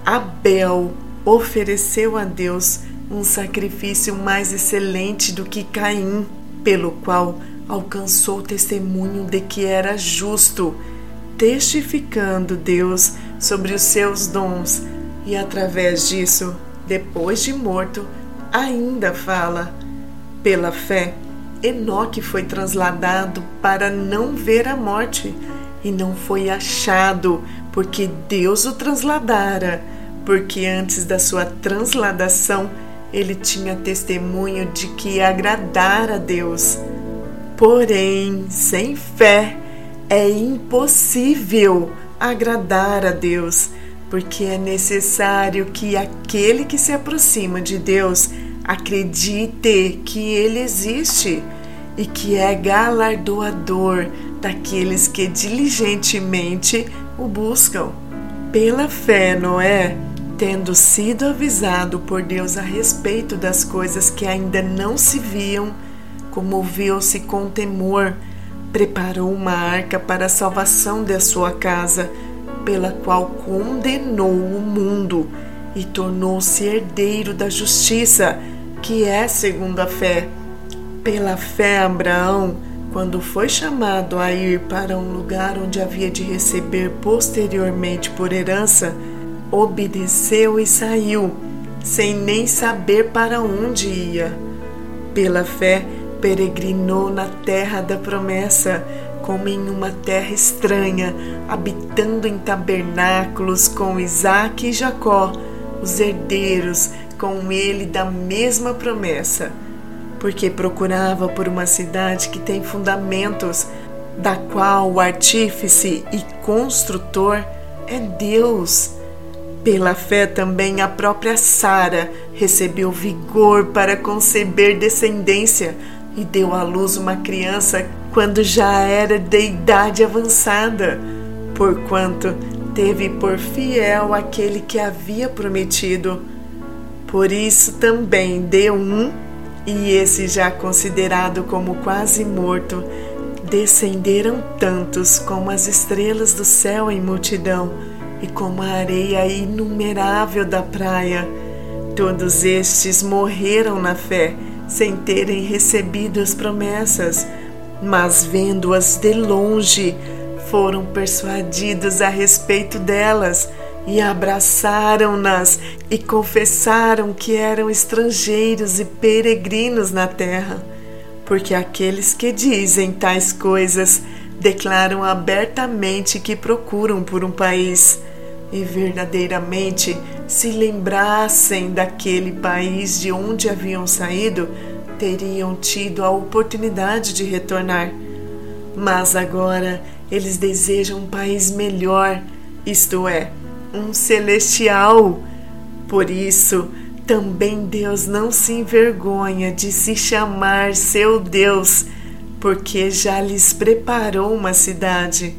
Abel ofereceu a Deus um sacrifício mais excelente do que Caim, pelo qual alcançou testemunho de que era justo, testificando Deus sobre os seus dons, e através disso, depois de morto, ainda fala. Pela fé, Enoque foi trasladado para não ver a morte e não foi achado, porque Deus o trasladara, porque antes da sua transladação ele tinha testemunho de que agradara a Deus. Porém, sem fé é impossível agradar a Deus, porque é necessário que aquele que se aproxima de Deus acredite que Ele existe e que é galardoador daqueles que diligentemente o buscam. Pela fé, Noé, tendo sido avisado por Deus a respeito das coisas que ainda não se viam, comoveu-se com temor, preparou uma arca para a salvação da sua casa, pela qual condenou o mundo e tornou-se herdeiro da justiça, que é segundo a fé. Pela fé, Abraão, quando foi chamado a ir para um lugar onde havia de receber posteriormente por herança, obedeceu e saiu, sem nem saber para onde ia. Pela fé, peregrinou na terra da promessa, como em uma terra estranha, habitando em tabernáculos com Isaac e Jacó, os herdeiros com ele da mesma promessa, porque procurava por uma cidade que tem fundamentos, da qual o artífice e construtor é Deus. Pela fé também a própria Sara recebeu vigor para conceber descendência e deu à luz uma criança quando já era de idade avançada, porquanto teve por fiel aquele que havia prometido. Por isso também deu um, e esse já considerado como quase morto, descenderam tantos como as estrelas do céu em multidão e como a areia inumerável da praia. Todos estes morreram na fé, sem terem recebido as promessas, mas vendo-as de longe, foram persuadidos a respeito delas e abraçaram-nas e confessaram que eram estrangeiros e peregrinos na terra. Porque aqueles que dizem tais coisas declaram abertamente que procuram por um país e verdadeiramente se lembrassem daquele país de onde haviam saído, teriam tido a oportunidade de retornar. Mas agora eles desejam um país melhor, isto é, um celestial. Por isso, também Deus não se envergonha de se chamar seu Deus, porque já lhes preparou uma cidade.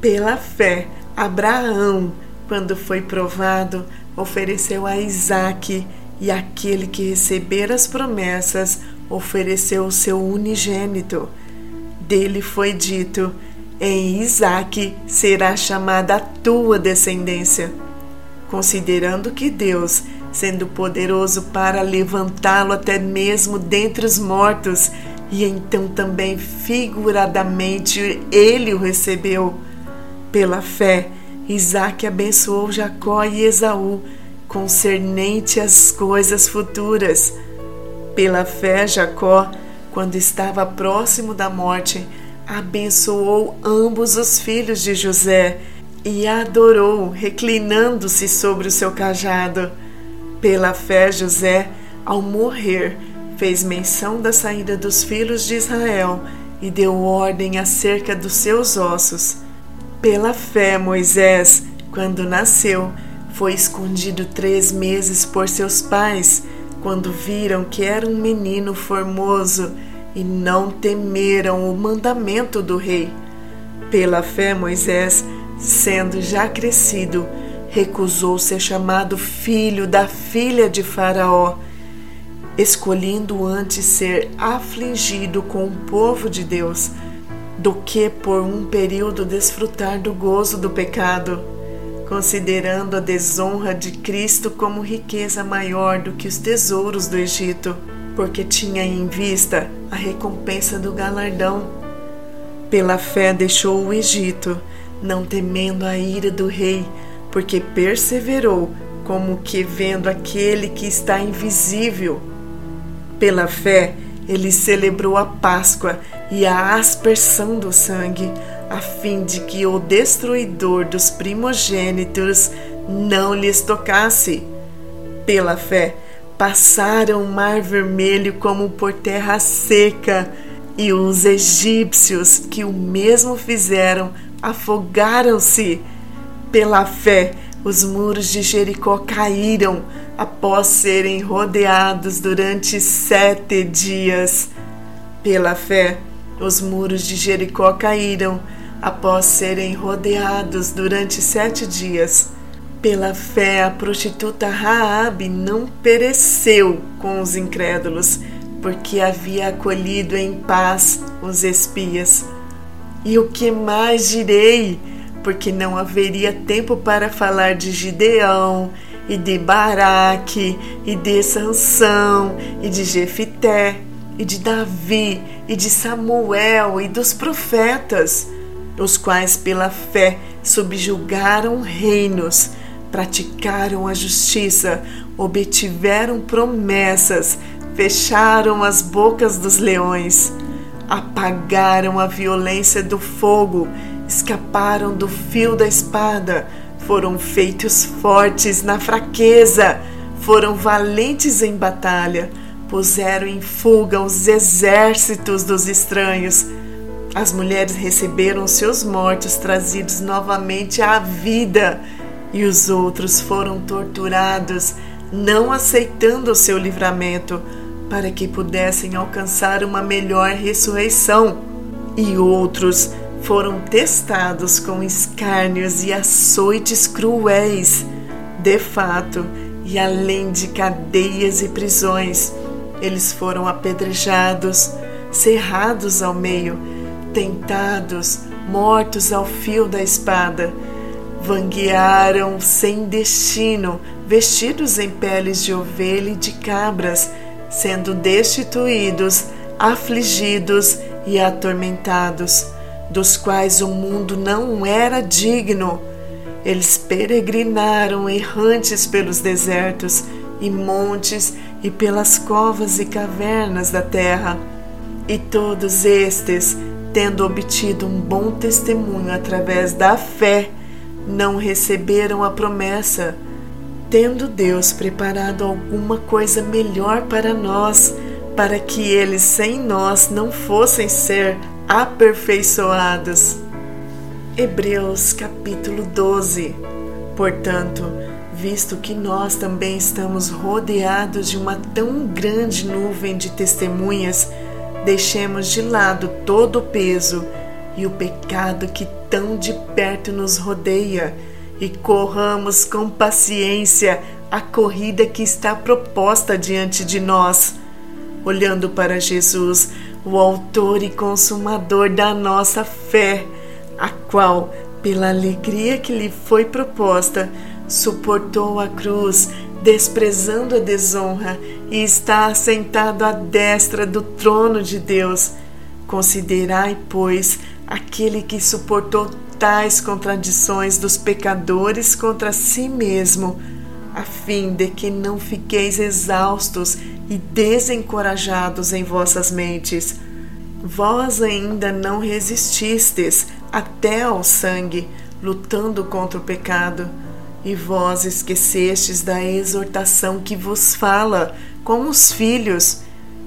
Pela fé, Abraão quando foi provado, ofereceu a Isaque, e aquele que receber as promessas ofereceu o seu unigênito. Dele foi dito: Em Isaque será chamada a tua descendência. Considerando que Deus, sendo poderoso para levantá-lo até mesmo dentre os mortos, e então também figuradamente ele o recebeu, pela fé, Isaac abençoou Jacó e Esaú concernente às coisas futuras. Pela fé, Jacó, quando estava próximo da morte, abençoou ambos os filhos de José e adorou, reclinando-se sobre o seu cajado. Pela fé, José, ao morrer, fez menção da saída dos filhos de Israel e deu ordem acerca dos seus ossos. Pela fé, Moisés, quando nasceu, foi escondido três meses por seus pais, quando viram que era um menino formoso e não temeram o mandamento do rei. Pela fé, Moisés, sendo já crescido, recusou ser chamado filho da filha de Faraó, escolhendo antes ser afligido com o povo de Deus do que por um período desfrutar do gozo do pecado, considerando a desonra de Cristo como riqueza maior do que os tesouros do Egito, porque tinha em vista a recompensa do galardão. Pela fé deixou o Egito, não temendo a ira do rei, porque perseverou como que vendo aquele que está invisível. Pela fé, ele celebrou a Páscoa e a aspersão do sangue, a fim de que o destruidor dos primogênitos não lhes tocasse. Pela fé, passaram o mar vermelho como por terra seca, e os egípcios que o mesmo fizeram afogaram-se. Pela fé, os muros de Jericó caíram após serem rodeados durante sete dias. Pela fé, os muros de Jericó caíram após serem rodeados durante sete dias. Pela fé, a prostituta Raabe não pereceu com os incrédulos, porque havia acolhido em paz os espias. E o que mais direi? Porque não haveria tempo para falar de Gideão, e de Baraque, e de Sansão, e de Jefité, e de Davi, e de Samuel, e dos profetas, os quais pela fé subjugaram reinos, praticaram a justiça, obtiveram promessas, fecharam as bocas dos leões. apagaram a violência do fogo, escaparam do fio da espada, foram feitos fortes na fraqueza, foram valentes em batalha, puseram em fuga os exércitos dos estranhos. As mulheres receberam seus mortos trazidos novamente à vida, e os outros foram torturados, não aceitando o seu livramento para que pudessem alcançar uma melhor ressurreição, e outros foram testados com escárnios e açoites cruéis, de fato, e além de cadeias e prisões, eles foram apedrejados, cerrados ao meio, tentados, mortos ao fio da espada. Vanguearam sem destino, vestidos em peles de ovelha e de cabras, sendo destituídos, afligidos e atormentados, dos quais o mundo não era digno. Eles peregrinaram errantes pelos desertos e montes e pelas covas e cavernas da terra. E todos estes, tendo obtido um bom testemunho através da fé, não receberam a promessa tendo Deus preparado alguma coisa melhor para nós, para que eles sem nós não fossem ser aperfeiçoados. Hebreus capítulo 12. Portanto, visto que nós também estamos rodeados de uma tão grande nuvem de testemunhas, deixemos de lado todo o peso e o pecado que tão de perto nos rodeia e corramos com paciência a corrida que está proposta diante de nós, olhando para Jesus, o Autor e Consumador da nossa fé, a qual, pela alegria que lhe foi proposta, suportou a cruz, desprezando a desonra, e está assentado à destra do trono de Deus. Considerai, pois, aquele que suportou tais contradições dos pecadores contra si mesmo, a fim de que não fiqueis exaustos e desencorajados em vossas mentes. Vós ainda não resististes até ao sangue, lutando contra o pecado, e vós esquecestes da exortação que vos fala, como os filhos.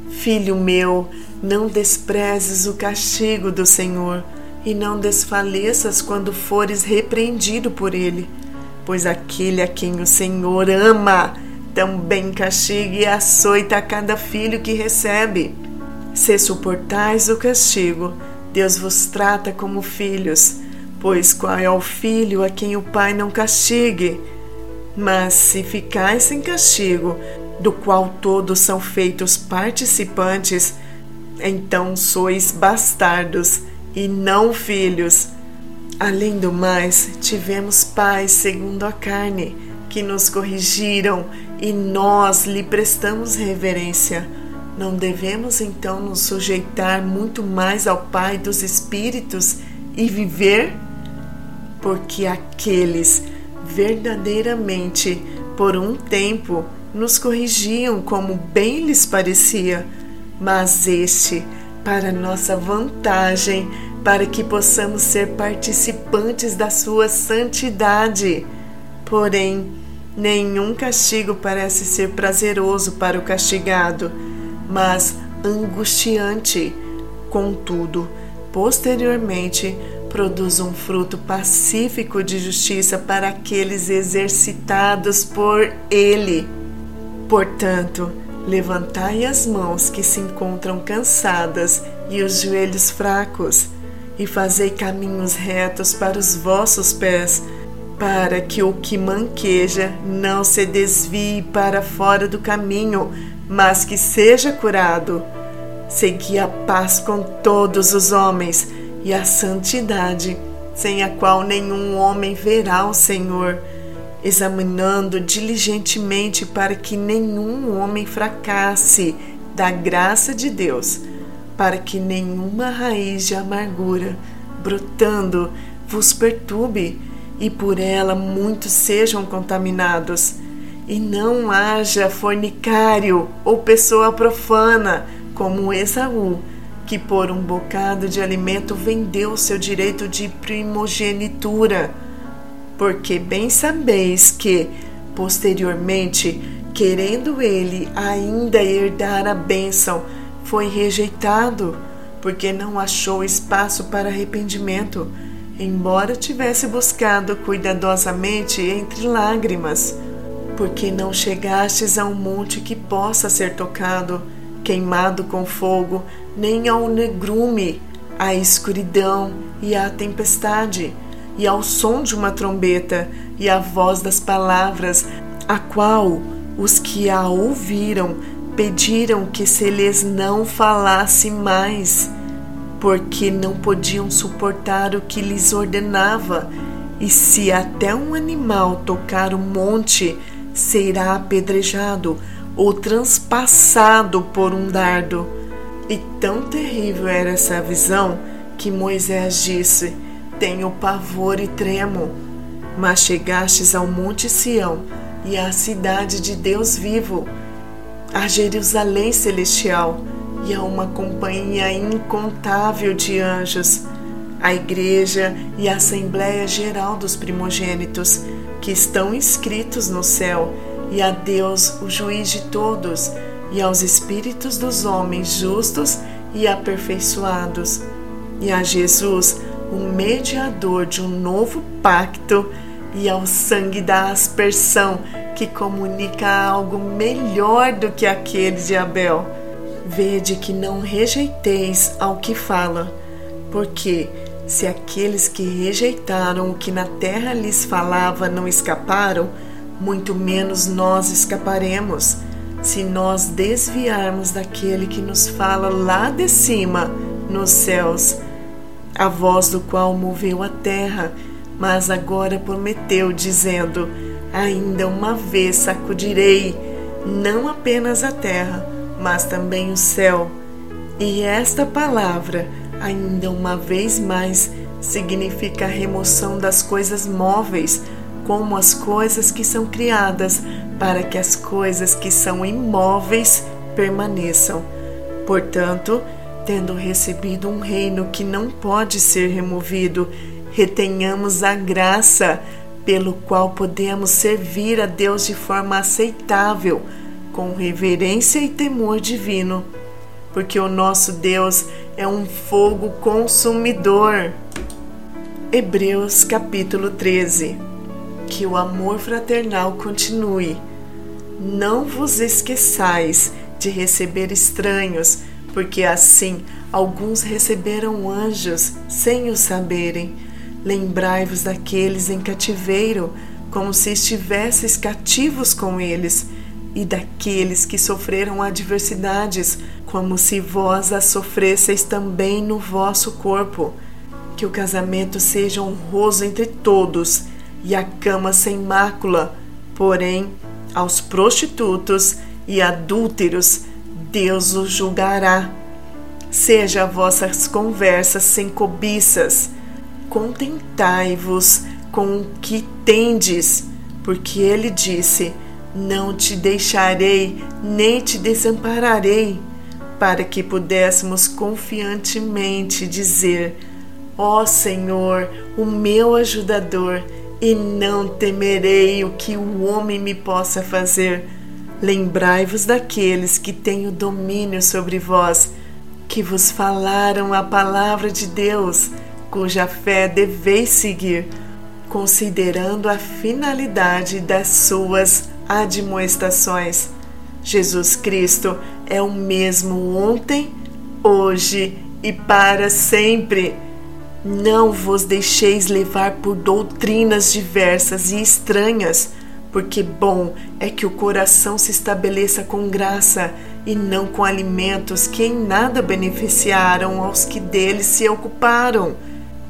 Filho meu, não desprezes o castigo do Senhor e não desfaleças quando fores repreendido por ele, pois aquele a quem o Senhor ama também castiga e açoita a cada filho que recebe. Se suportais o castigo, Deus vos trata como filhos, pois qual é o filho a quem o Pai não castigue? Mas se ficais sem castigo, do qual todos são feitos participantes, então sois bastardos e não filhos. Além do mais, tivemos pais segundo a carne, que nos corrigiram e nós lhe prestamos reverência. Não devemos então nos sujeitar muito mais ao Pai dos Espíritos e viver? Porque aqueles verdadeiramente, por um tempo, nos corrigiam como bem lhes parecia, mas este para nossa vantagem, para que possamos ser participantes da sua santidade. Porém, nenhum castigo parece ser prazeroso para o castigado, mas angustiante. Contudo, posteriormente, produz um fruto pacífico de justiça para aqueles exercitados por ele. Portanto, Levantai as mãos que se encontram cansadas e os joelhos fracos, e fazei caminhos retos para os vossos pés, para que o que manqueja não se desvie para fora do caminho, mas que seja curado. Segui a paz com todos os homens e a santidade, sem a qual nenhum homem verá o Senhor examinando diligentemente para que nenhum homem fracasse da graça de Deus, para que nenhuma raiz de amargura brotando vos perturbe e por ela muitos sejam contaminados. E não haja fornicário ou pessoa profana como Esaú, que por um bocado de alimento vendeu seu direito de primogenitura. Porque bem sabeis que, posteriormente, querendo ele ainda herdar a bênção, foi rejeitado, porque não achou espaço para arrependimento, embora tivesse buscado cuidadosamente entre lágrimas. Porque não chegastes a um monte que possa ser tocado, queimado com fogo, nem ao negrume, à escuridão e à tempestade, e ao som de uma trombeta e à voz das palavras, a qual os que a ouviram pediram que se lhes não falasse mais, porque não podiam suportar o que lhes ordenava, e se até um animal tocar o monte, será apedrejado ou transpassado por um dardo. E tão terrível era essa visão que Moisés disse: Tenho pavor e tremo. Mas chegastes ao Monte Sião e à cidade de Deus vivo, a Jerusalém celestial e a uma companhia incontável de anjos, a Igreja e a Assembleia Geral dos Primogênitos, que estão inscritos no céu, e a Deus, o juiz de todos, e aos espíritos dos homens justos e aperfeiçoados, e a Jesus, o mediador de um novo pacto, e ao sangue da aspersão, que comunica algo melhor do que aquele de Abel. Vede que não rejeiteis ao que fala, porque se aqueles que rejeitaram o que na terra lhes falava não escaparam, muito menos nós escaparemos se nós desviarmos daquele que nos fala lá de cima, nos céus, a voz do qual moveu a terra, mas agora prometeu, dizendo: Ainda uma vez sacudirei, não apenas a terra, mas também o céu. E esta palavra, ainda uma vez mais, significa a remoção das coisas móveis, como as coisas que são criadas, para que as coisas que são imóveis permaneçam. Portanto, tendo recebido um reino que não pode ser removido, retenhamos a graça pelo qual podemos servir a Deus de forma aceitável, com reverência e temor divino, porque o nosso Deus é um fogo consumidor. Hebreus capítulo 13 Que o amor fraternal continue não vos esqueçais de receber estranhos, porque assim alguns receberam anjos sem o saberem. Lembrai-vos daqueles em cativeiro, como se estivesseis cativos com eles, e daqueles que sofreram adversidades, como se vós as sofresseis também no vosso corpo. Que o casamento seja honroso entre todos, e a cama sem mácula, porém aos prostitutos e adúlteros, Deus os julgará. Seja vossas conversas sem cobiças, contentai-vos com o que tendes, porque ele disse: Não te deixarei, nem te desampararei, para que pudéssemos confiantemente dizer: Ó Senhor, o meu ajudador, e não temerei o que o homem me possa fazer. Lembrai-vos daqueles que têm o domínio sobre vós, que vos falaram a palavra de Deus, cuja fé deveis seguir, considerando a finalidade das suas admoestações. Jesus Cristo é o mesmo ontem, hoje e para sempre. Não vos deixeis levar por doutrinas diversas e estranhas, porque bom é que o coração se estabeleça com graça e não com alimentos que em nada beneficiaram aos que deles se ocuparam.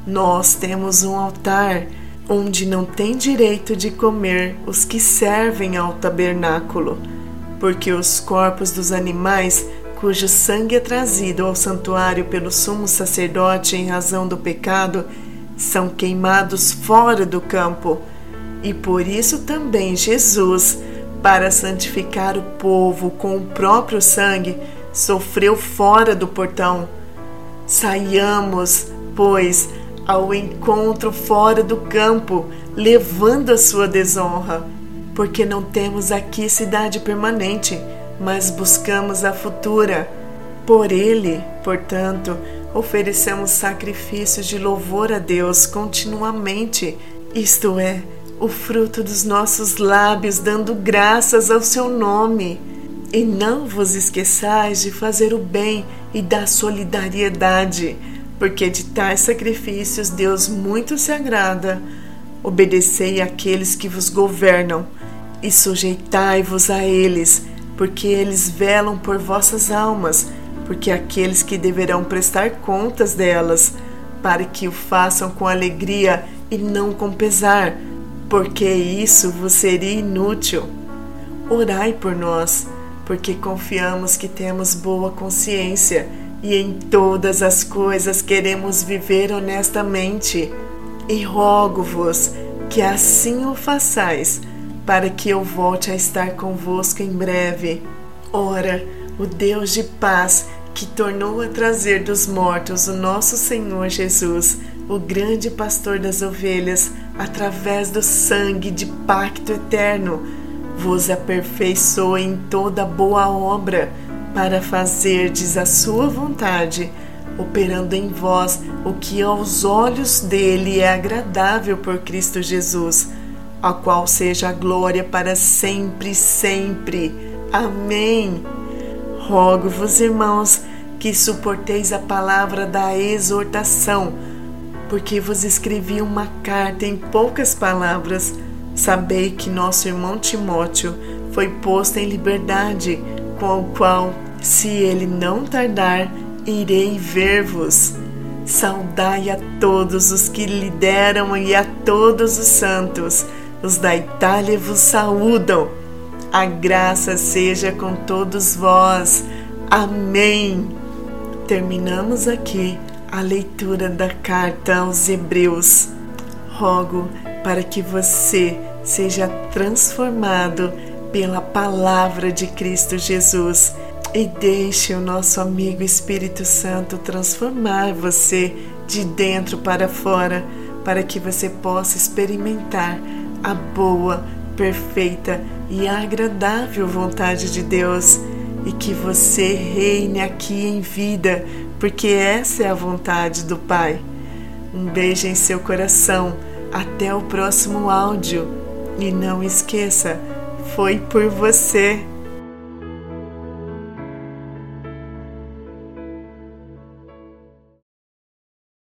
Nós temos um altar onde não tem direito de comer os que servem ao tabernáculo, porque os corpos dos animais cujo sangue é trazido ao santuário pelo sumo sacerdote em razão do pecado, são queimados fora do campo. E por isso também Jesus, para santificar o povo com o próprio sangue, sofreu fora do portão. Saiamos, pois, ao encontro fora do campo, levando a sua desonra, porque não temos aqui cidade permanente, mas buscamos a futura. Por ele, portanto, oferecemos sacrifícios de louvor a Deus continuamente, isto é, o fruto dos nossos lábios, dando graças ao seu nome. E não vos esqueçais de fazer o bem e da solidariedade, porque de tais sacrifícios Deus muito se agrada. Obedecei àqueles que vos governam e sujeitai-vos a eles, porque eles velam por vossas almas, porque aqueles que deverão prestar contas delas, para que o façam com alegria e não com pesar, porque isso vos seria inútil. Orai por nós porque confiamos que temos boa consciência e em todas as coisas queremos viver honestamente. E rogo-vos que assim o façais, para que eu volte a estar convosco em breve. Ora, o Deus de paz, que tornou a trazer dos mortos o nosso Senhor Jesus, o grande pastor das ovelhas, através do sangue de pacto eterno, vos aperfeiçoe em toda boa obra, para fazerdes a sua vontade, operando em vós o que aos olhos dele é agradável por Cristo Jesus, a qual seja a glória para sempre, sempre. Amém. Rogo-vos, irmãos, que suporteis a palavra da exortação, porque vos escrevi uma carta em poucas palavras Sabei que nosso irmão Timóteo foi posto em liberdade, com o qual, se ele não tardar, irei ver-vos. Saudai a todos os que lideram e a todos os santos. Os da Itália vos saúdam. A graça seja com todos vós. Amém. Terminamos aqui a leitura da carta aos Hebreus. Rogo para que você seja transformado pela palavra de Cristo Jesus e deixe o nosso amigo Espírito Santo transformar você de dentro para fora, para que você possa experimentar a boa, perfeita e agradável vontade de Deus e que você reine aqui em vida, porque essa é a vontade do Pai. Um beijo em seu coração. Até o próximo áudio. E não esqueça, foi por você.